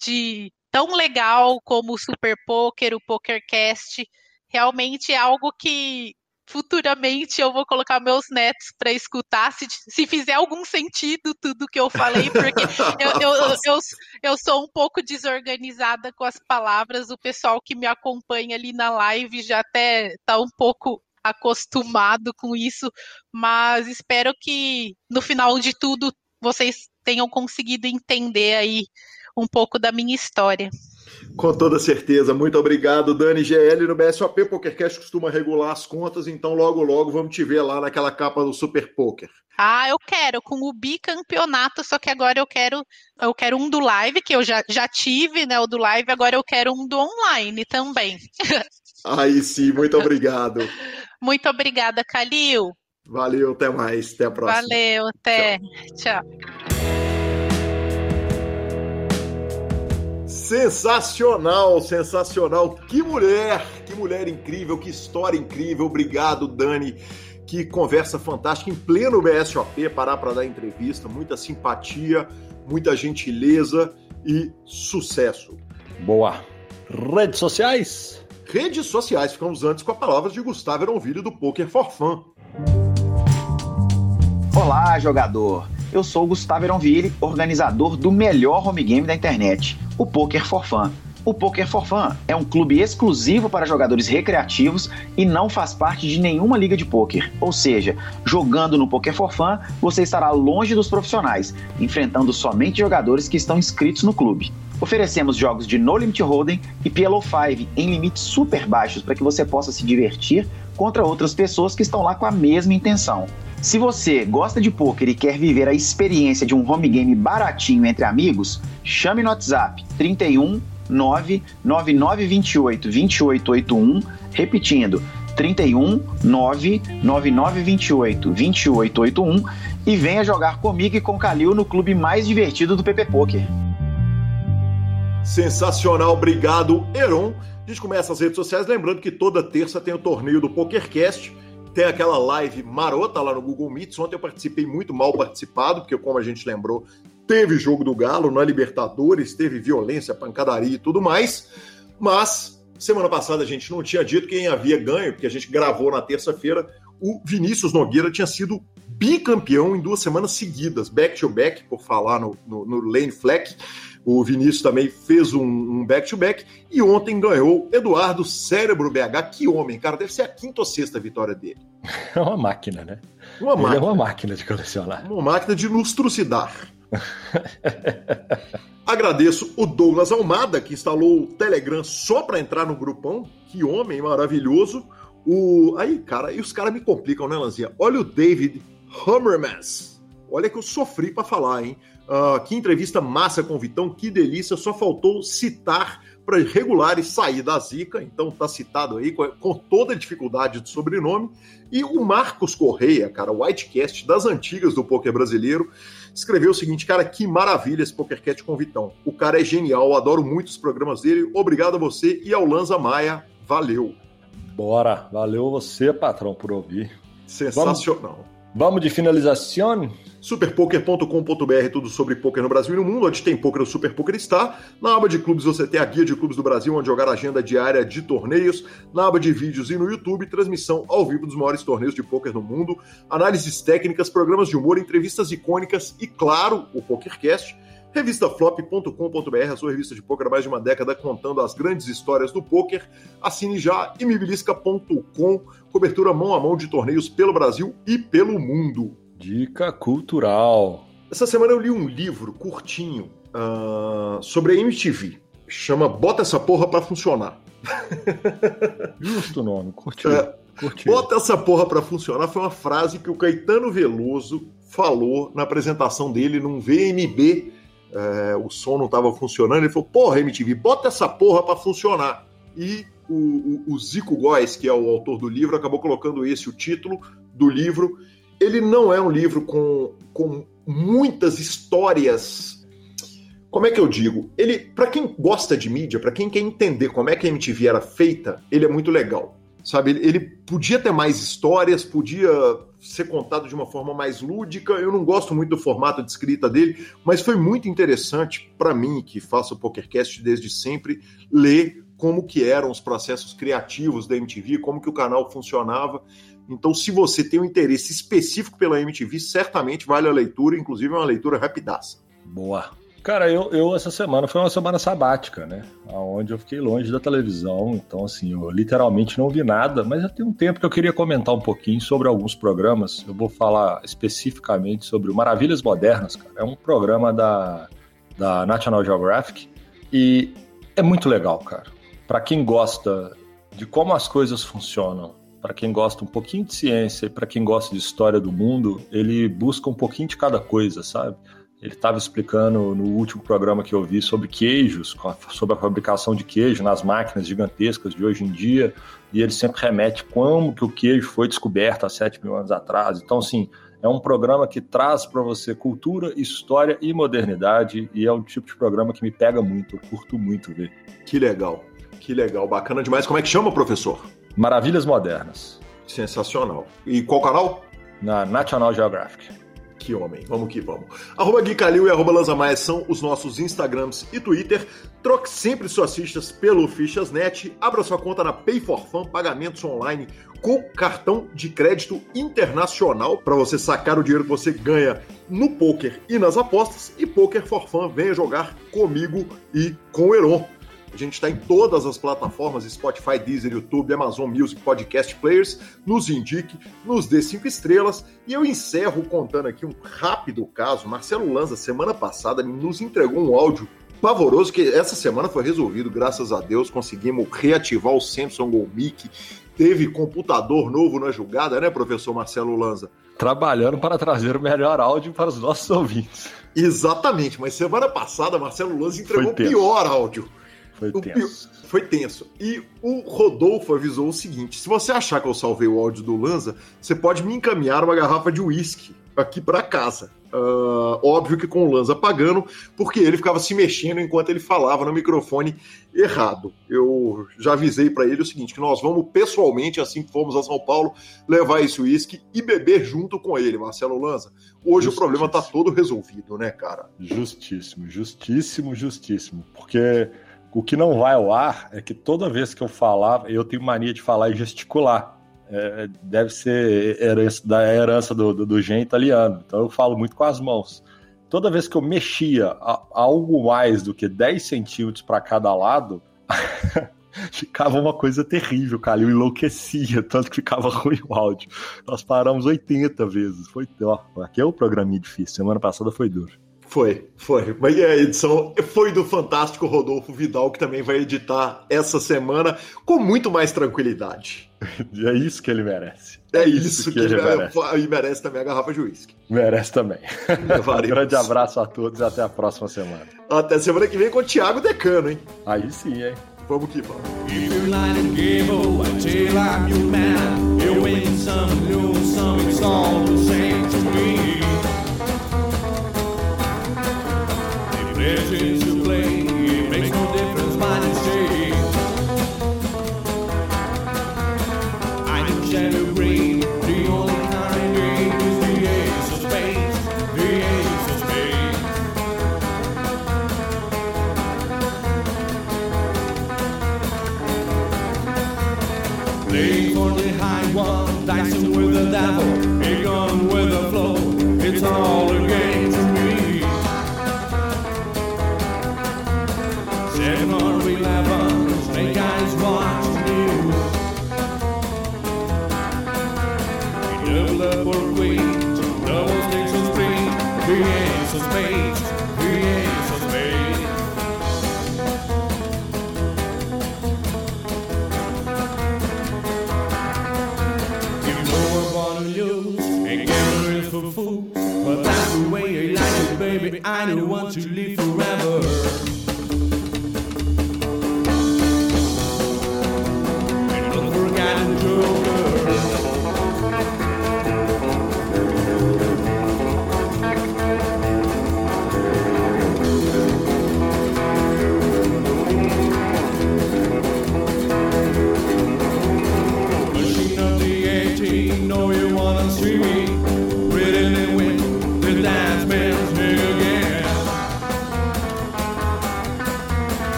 de tão legal como o Super Poker, o PokerCast, realmente é algo que futuramente eu vou colocar meus netos para escutar, se, se fizer algum sentido tudo que eu falei, porque <laughs> eu, eu, eu, eu, sou um pouco desorganizada com as palavras, o pessoal que me acompanha ali na live já até está um pouco acostumado com isso, mas espero que no final de tudo vocês tenham conseguido entender aí um pouco da minha história. Com toda certeza. Muito obrigado, Dani GL. No BSOP PokerCast costuma regular as contas, então logo, logo vamos te ver lá naquela capa do Super Poker. Ah, eu quero, com o bicampeonato, só que agora eu quero eu quero um do live, que eu já, já tive, né, o do live, agora eu quero um do online também. <laughs> Aí sim, muito obrigado. muito obrigada, Calil. Valeu, até mais, até a próxima. Valeu, até. Tchau. Tchau. Sensacional, sensacional. Que mulher, que mulher incrível, que história incrível. Obrigado, Dani. Que conversa fantástica em pleno BSOP, parar para dar entrevista, muita simpatia, muita gentileza e sucesso. Boa. Redes sociais? Redes sociais, ficamos antes com a palavra de Gustavo Eronville do Poker for Fun. Olá, jogador. Eu sou Gustavo Eronville, organizador do melhor home game da internet, o Poker for Fun. O Poker for Fun é um clube exclusivo para jogadores recreativos e não faz parte de nenhuma liga de poker. Ou seja, jogando no Poker for Fun, você estará longe dos profissionais, enfrentando somente jogadores que estão inscritos no clube. Oferecemos jogos de No Limit Hold'em e PLO 5 em limites super baixos para que você possa se divertir contra outras pessoas que estão lá com a mesma intenção. Se você gosta de poker e quer viver a experiência de um home game baratinho entre amigos, chame no WhatsApp 31 99928 2881, repetindo 31 99928 2881 e venha jogar comigo e com Calil no clube mais divertido do PP Poker. Sensacional, obrigado, Heron. A gente começa as redes sociais, lembrando que toda terça tem o torneio do PokerCast tem aquela live marota lá no Google Meets. Ontem eu participei muito mal participado, porque, como a gente lembrou, teve jogo do Galo na Libertadores, teve violência, pancadaria e tudo mais. Mas semana passada a gente não tinha dito quem havia ganho, porque a gente gravou na terça-feira. O Vinícius Nogueira tinha sido bicampeão em duas semanas seguidas, back-to-back, -back, por falar no, no, no Lane Fleck. O Vinícius também fez um back-to-back -back, e ontem ganhou Eduardo Cérebro BH. Que homem, cara, deve ser a quinta ou sexta vitória dele. <laughs> É uma máquina, né? Uma Ele máquina. é uma máquina de colecionar. Uma máquina de lustrucidar. <laughs> Agradeço o Douglas Almada, que instalou o Telegram só para entrar no grupão. Que homem maravilhoso. O... Aí, cara, e os caras me complicam, né, Lanzinha? Olha o David Hammermans. Olha que eu sofri para falar, hein? Uh, que entrevista massa com o Vitão, que delícia. Só faltou citar para regular e sair da zica, então tá citado aí com, toda a dificuldade de sobrenome. E o Marcos Correia, cara, Whitecast das antigas do poker brasileiro, escreveu o seguinte, cara, que maravilha esse PokerCast com o Vitão. O cara é genial, adoro muito os programas dele. Obrigado a você e ao Lanza Maia. Valeu. Bora, valeu você, patrão, por ouvir. Sensacional. Vamos, vamos de finalização? superpoker.com.br, tudo sobre poker no Brasil e no mundo, onde tem poker, o Super Poker está. Na aba de clubes você tem a guia de clubes do Brasil, onde jogar a agenda diária de torneios. Na aba de vídeos e no YouTube, transmissão ao vivo dos maiores torneios de poker do mundo, análises técnicas, programas de humor, entrevistas icônicas e, claro, o PokerCast. Revistaflop.com.br, a sua revista de poker há mais de uma década, contando as grandes histórias do poker. Assine já imibilisca.com, cobertura mão a mão de torneios pelo Brasil e pelo mundo. Dica cultural. Essa semana eu li um livro curtinho uh, sobre a MTV. Chama Bota essa porra pra funcionar. <laughs> Justo nome, curtiu. É, curtiu. Bota essa porra pra funcionar foi uma frase que o Caetano Veloso falou na apresentação dele num VMB. É, o som não estava funcionando. Ele falou: Porra, MTV, bota essa porra pra funcionar. E o, o, o Zico Góes, que é o autor do livro, acabou colocando esse o título do livro ele não é um livro com, com muitas histórias. Como é que eu digo? Ele, para quem gosta de mídia, para quem quer entender como é que a MTV era feita, ele é muito legal. Sabe, ele, podia ter mais histórias, podia ser contado de uma forma mais lúdica. Eu não gosto muito do formato de escrita dele, mas foi muito interessante para mim, que faço o PokerCast desde sempre, ler como que eram os processos criativos da MTV, como que o canal funcionava. Então, se você tem um interesse específico pela MTV, certamente vale a leitura, inclusive é uma leitura rapidaça. Boa. Cara, eu, eu essa semana foi uma semana sabática, né? Onde eu fiquei longe da televisão, então assim, eu literalmente não vi nada, mas já tem um tempo que eu queria comentar um pouquinho sobre alguns programas. Eu vou falar especificamente sobre o Maravilhas Modernas, cara. É um programa da, da National Geographic e é muito legal, cara. Para quem gosta de como as coisas funcionam, para quem gosta um pouquinho de ciência e para quem gosta de história do mundo, ele busca um pouquinho de cada coisa, sabe? Ele estava explicando no último programa que eu vi sobre queijos, sobre a fabricação de queijo nas máquinas gigantescas de hoje em dia, e ele sempre remete como que o queijo foi descoberto há 7 mil anos atrás. Então, assim, é um programa que traz para você cultura, história e modernidade, e é um tipo de programa que me pega muito, eu curto muito ver. Que legal, que legal, bacana demais. Como é que chama, professor? Maravilhas Modernas. Sensacional. E qual canal? Na National Geographic. Que homem, vamos que vamos. Arroba Gui Calil e arroba Lanzamaia são os nossos Instagrams e Twitter. Troque sempre suas fichas pelo Fichasnet. Abra sua conta na Pay for Fun, pagamentos online com cartão de crédito internacional para você sacar o dinheiro que você ganha no poker e nas apostas. E Poker for Fun, venha jogar comigo e com o Heron. A gente está em todas as plataformas, Spotify, Deezer, YouTube, Amazon Music, Podcast Players. Nos indique, nos dê cinco estrelas. E eu encerro contando aqui um rápido caso. Marcelo Lanza, semana passada, nos entregou um áudio pavoroso que essa semana foi resolvido, graças a Deus. Conseguimos reativar o Samsung Go Mic. Teve computador novo na julgada, né, professor Marcelo Lanza? Trabalhando para trazer o melhor áudio para os nossos ouvintes. Exatamente, mas semana passada Marcelo Lanza entregou o pior áudio. Foi tenso. Foi tenso. E o Rodolfo avisou o seguinte: se você achar que eu salvei o áudio do Lanza, você pode me encaminhar uma garrafa de uísque aqui para casa. Uh, óbvio que com o Lanza pagando, porque ele ficava se mexendo enquanto ele falava no microfone errado. Eu já avisei para ele o seguinte: que nós vamos pessoalmente, assim que formos a São Paulo, levar esse uísque e beber junto com ele, Marcelo Lanza. Hoje o problema tá todo resolvido, né, cara? Justíssimo, justíssimo, justíssimo. Porque o que não vai ao ar é que toda vez que eu falava, eu tenho mania de falar e gesticular. É, deve ser herança, da herança do, do, do gen italiano. Então eu falo muito com as mãos. Toda vez que eu mexia a, a algo mais do que 10 centímetros para cada lado, <laughs> ficava uma coisa terrível, cara. Eu enlouquecia, tanto que ficava <laughs> ruim o áudio. Nós paramos 80 vezes. Foi, ó, aqui é o um programinha difícil. Semana passada foi duro. Foi, foi. Mas a edição foi do fantástico Rodolfo Vidal, que também vai editar essa semana com muito mais tranquilidade. <laughs> é isso que ele merece. É, é isso, isso, que, ele, merece. E merece também a garrafa de uísque. Merece também. <laughs> um grande abraço a todos e até a próxima semana. Até semana que vem com o Thiago Decano, hein? Aí sim, hein? Vamos que vamos. Legends to play. It makes no difference mine and stay. I am shadow green. The only is the ace of spades. The ace of spades. For the high one, with the devil, a with a flow. It's all find a one